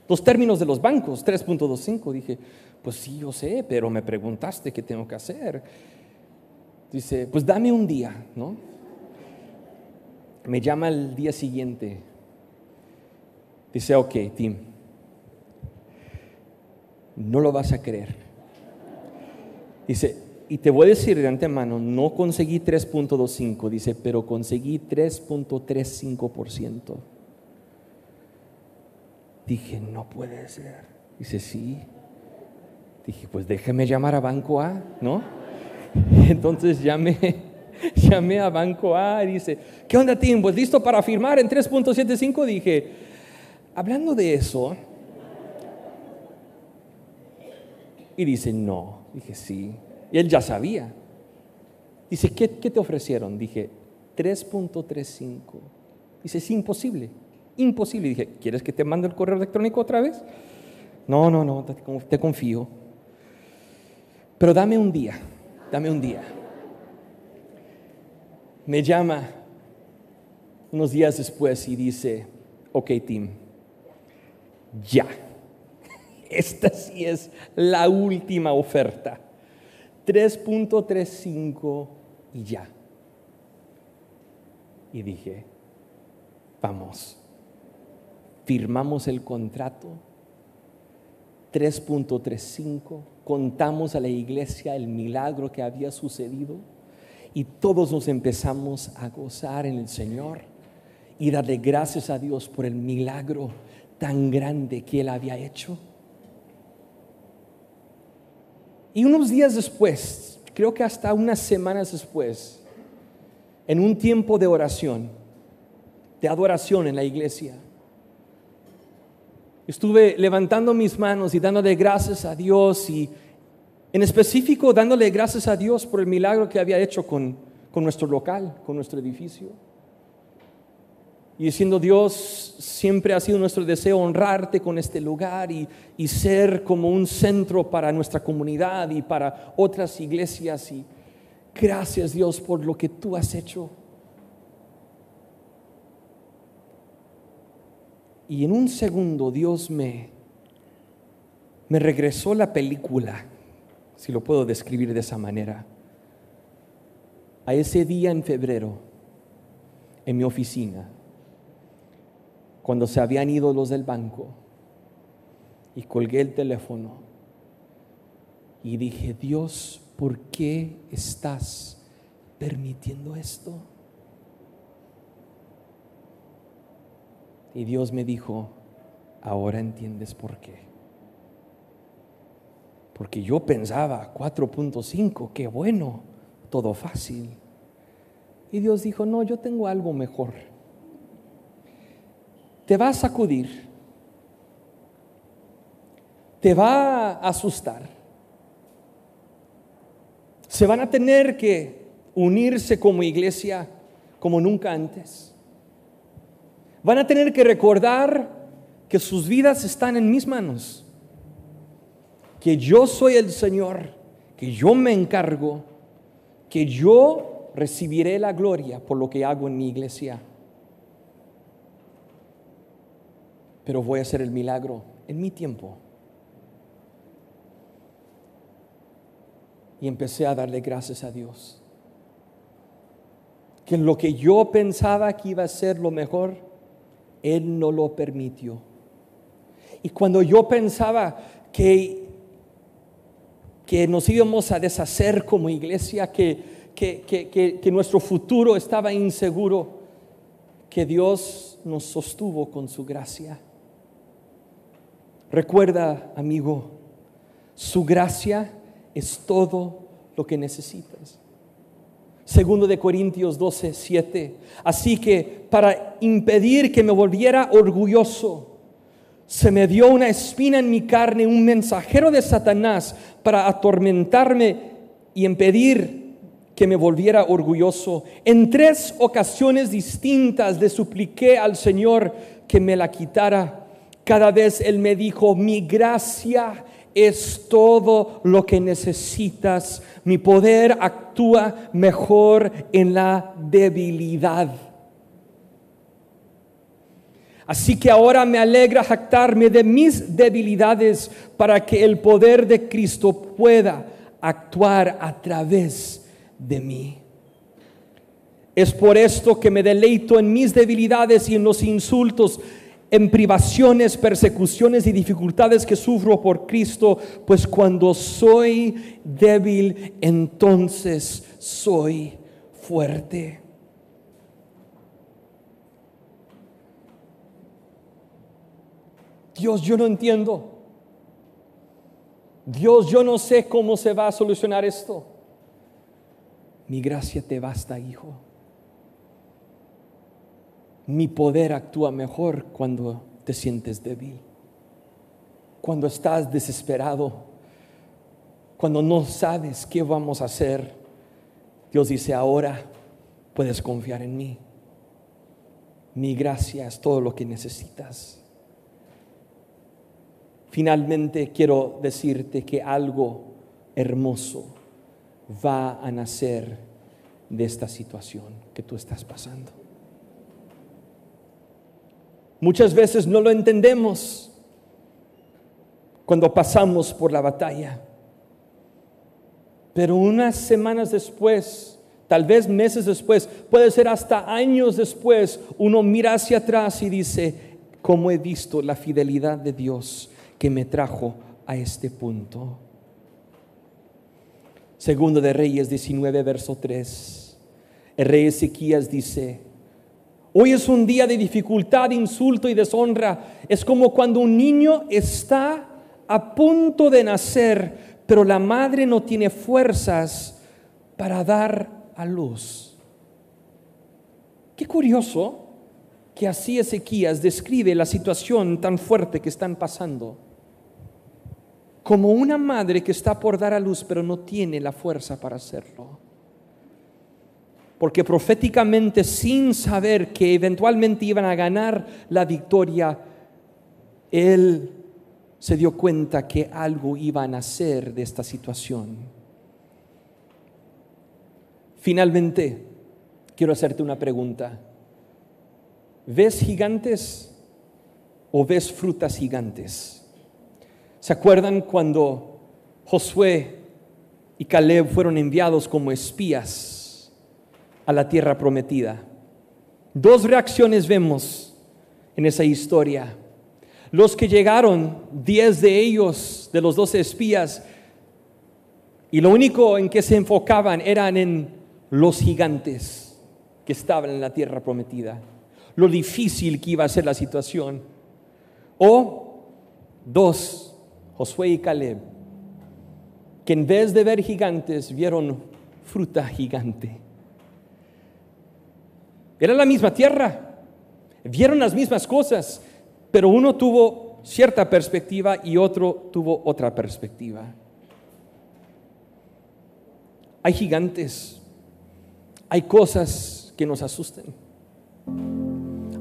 los términos de los bancos, 3.25, dije, pues sí, yo sé, pero me preguntaste qué tengo que hacer. Dice, pues dame un día, ¿no? Me llama el día siguiente. Dice, ok, Tim, no lo vas a creer. Dice, y te voy a decir de antemano, no conseguí 3.25, dice, pero conseguí 3.35%. Dije, no puede ser. Dice, sí. Dije, pues déjeme llamar a Banco A, ¿no? Entonces llamé, llamé a Banco A y dice, ¿qué onda, Tim? Pues listo para firmar en 3.75. Dije, hablando de eso, y dice, no. Dije, sí. Y él ya sabía. Dice, ¿qué, te ofrecieron? Dije, 3.35. Dice, es imposible. Imposible. Dije, ¿quieres que te mande el correo electrónico otra vez? No, no, no, te confío. Pero dame un día, dame un día. Me llama unos días después y dice, ok, Tim, ya esta sí es la última oferta. 3.35 y ya. Y dije, vamos, firmamos el contrato, 3.35, contamos a la iglesia el milagro que había sucedido y todos nos empezamos a gozar en el Señor y darle gracias a Dios por el milagro tan grande que Él había hecho. Y unos días después, creo que hasta unas semanas después, en un tiempo de oración, de adoración en la iglesia, estuve levantando mis manos y dándole gracias a Dios y en específico dándole gracias a Dios por el milagro que había hecho con, con nuestro local, con nuestro edificio. Y diciendo, Dios, siempre ha sido nuestro deseo honrarte con este lugar y, y, ser como un centro para nuestra comunidad y para otras iglesias. Y gracias Dios por lo que tú has hecho. Y en un segundo Dios me, me regresó la película, si lo puedo describir de esa manera, a ese día en febrero, en mi oficina cuando se habían ido los del banco y colgué el teléfono y dije, Dios, ¿por qué estás permitiendo esto? Y Dios me dijo, ahora entiendes por qué. Porque yo pensaba, 4.5, qué bueno, todo fácil. Y Dios dijo, no, yo tengo algo mejor te va a sacudir, te va a asustar. Se van a tener que unirse como iglesia como nunca antes. Van a tener que recordar que sus vidas están en mis manos, que yo soy el Señor, que yo me encargo, que yo recibiré la gloria por lo que hago en mi iglesia. Pero voy a hacer el milagro en mi tiempo. Y empecé a darle gracias a Dios. Que lo que yo pensaba que iba a ser lo mejor, Él no lo permitió. Y cuando yo pensaba que, que nos íbamos a deshacer como iglesia, que, que, que nuestro futuro estaba inseguro, que Dios nos sostuvo con su gracia. Recuerda, amigo, su gracia es todo lo que necesitas. Segundo de Corintios 12, 7. Así que para impedir que me volviera orgulloso, se me dio una espina en mi carne, un mensajero de Satanás para atormentarme y impedir que me volviera orgulloso. En tres ocasiones distintas le supliqué al Señor que me la quitara. Cada vez Él me dijo, mi gracia es todo lo que necesitas. Mi poder actúa mejor en la debilidad. Así que ahora me alegra jactarme de mis debilidades para que el poder de Cristo pueda actuar a través de mí. Es por esto que me deleito en mis debilidades y en los insultos en privaciones, persecuciones y dificultades que sufro por Cristo, pues cuando soy débil, entonces soy fuerte. Dios, yo no entiendo. Dios, yo no sé cómo se va a solucionar esto. Mi gracia te basta, hijo mi poder actúa mejor cuando te sientes débil, cuando estás desesperado, cuando no sabes qué vamos a hacer. Dios dice, ahora puedes confiar en mí. Mi gracia es todo lo que necesitas. Finalmente quiero decirte que algo hermoso va a nacer de esta situación que tú estás pasando. Muchas veces no lo entendemos cuando pasamos por la batalla. Pero unas semanas después, tal vez meses después, puede ser hasta años después, uno mira hacia atrás y dice, ¿cómo he visto la fidelidad de Dios que me trajo a este punto? Segundo de Reyes 19, verso 3. El rey Ezequías dice, Hoy es un día de dificultad, insulto y deshonra. Es como cuando un niño está a punto de nacer, pero la madre no tiene fuerzas para dar a luz. Qué curioso que así Ezequías describe la situación tan fuerte que están pasando. Como una madre que está por dar a luz, pero no tiene la fuerza para hacerlo porque proféticamente sin saber que eventualmente iban a ganar la victoria, él se dio cuenta que algo iba a nacer de esta situación. Finalmente, quiero hacerte una pregunta. ¿Ves gigantes o ves frutas gigantes? ¿Se acuerdan cuando Josué y Caleb fueron enviados como espías? A la tierra prometida. Dos reacciones vemos en esa historia. Los que llegaron, diez de ellos, de los doce espías, y lo único en que se enfocaban eran en los gigantes que estaban en la tierra prometida, lo difícil que iba a ser la situación. O dos, Josué y Caleb, que en vez de ver gigantes vieron fruta gigante. Era la misma tierra, vieron las mismas cosas, pero uno tuvo cierta perspectiva y otro tuvo otra perspectiva. hay gigantes, hay cosas que nos asustan,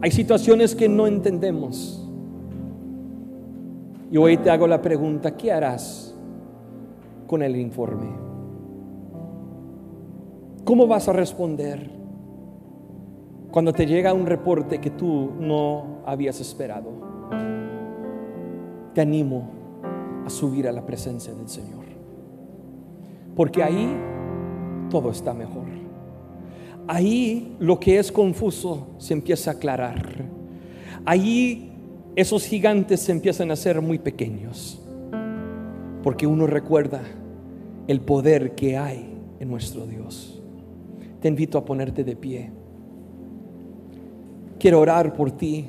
hay situaciones que no entendemos. Y hoy te hago la pregunta, ¿qué harás con el informe? ¿Cómo vas a responder cuando te llega un reporte que tú no habías esperado? Te animo a subir a la presencia del Señor. Porque ahí todo está mejor. Ahí lo que es confuso se empieza a aclarar. Ahí esos gigantes se empiezan a hacer muy pequeños. Porque uno recuerda el poder que hay en nuestro Dios. Te invito a ponerte de pie. Quiero orar por ti.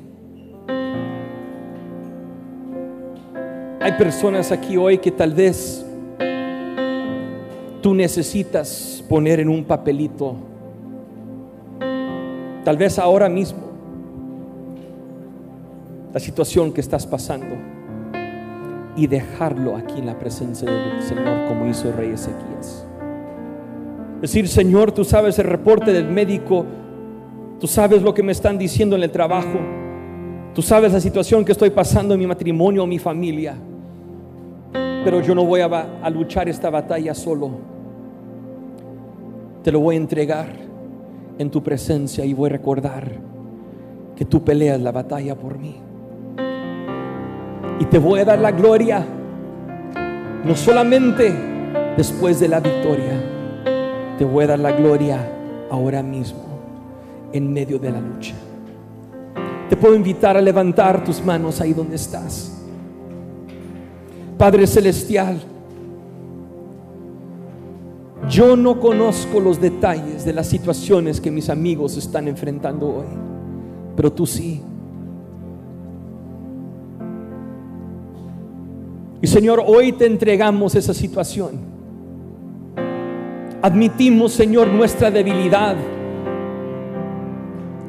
Hay personas aquí hoy que tal vez tú necesitas poner en un papelito, tal vez ahora mismo, la situación que estás pasando y dejarlo aquí en la presencia del Señor como hizo el rey Ezequías. Decir, Señor, tú sabes el reporte del médico, tú sabes lo que me están diciendo en el trabajo, tú sabes la situación que estoy pasando en mi matrimonio o mi familia, pero yo no voy a, a luchar esta batalla solo. Te lo voy a entregar en tu presencia y voy a recordar que tú peleas la batalla por mí. Y te voy a dar la gloria, no solamente después de la victoria, te voy a dar la gloria ahora mismo, en medio de la lucha. Te puedo invitar a levantar tus manos ahí donde estás. Padre Celestial, yo no conozco los detalles de las situaciones que mis amigos están enfrentando hoy, pero tú sí. Y Señor, hoy te entregamos esa situación. Admitimos, Señor, nuestra debilidad.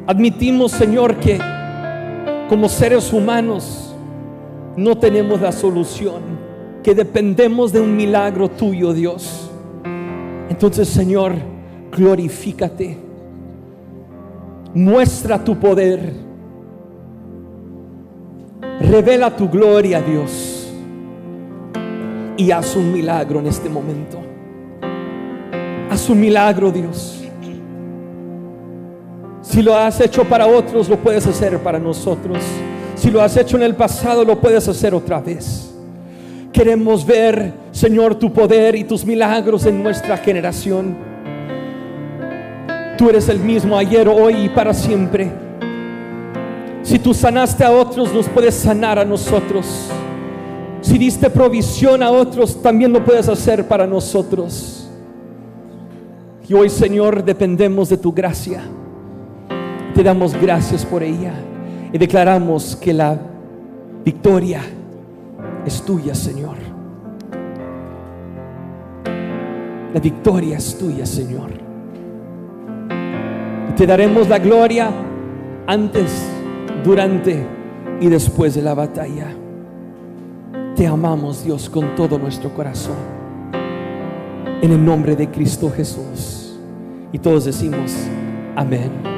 Admitimos, Señor, que como seres humanos no tenemos la solución, que dependemos de un milagro tuyo, Dios. Entonces, Señor, glorifícate. Muestra tu poder. Revela tu gloria, Dios. Y haz un milagro en este momento. Haz un milagro, Dios. Si lo has hecho para otros, lo puedes hacer para nosotros. Si lo has hecho en el pasado, lo puedes hacer otra vez. Queremos ver, Señor, tu poder y tus milagros en nuestra generación. Tú eres el mismo ayer, hoy y para siempre. Si tú sanaste a otros, nos puedes sanar a nosotros. Si diste provisión a otros, también lo puedes hacer para nosotros. Y hoy, Señor, dependemos de tu gracia. Te damos gracias por ella y declaramos que la victoria es tuya, Señor. La victoria es tuya, Señor. Te daremos la gloria antes, durante y después de la batalla. Te amamos, Dios, con todo nuestro corazón. En el nombre de Cristo Jesús. Y todos decimos, amén.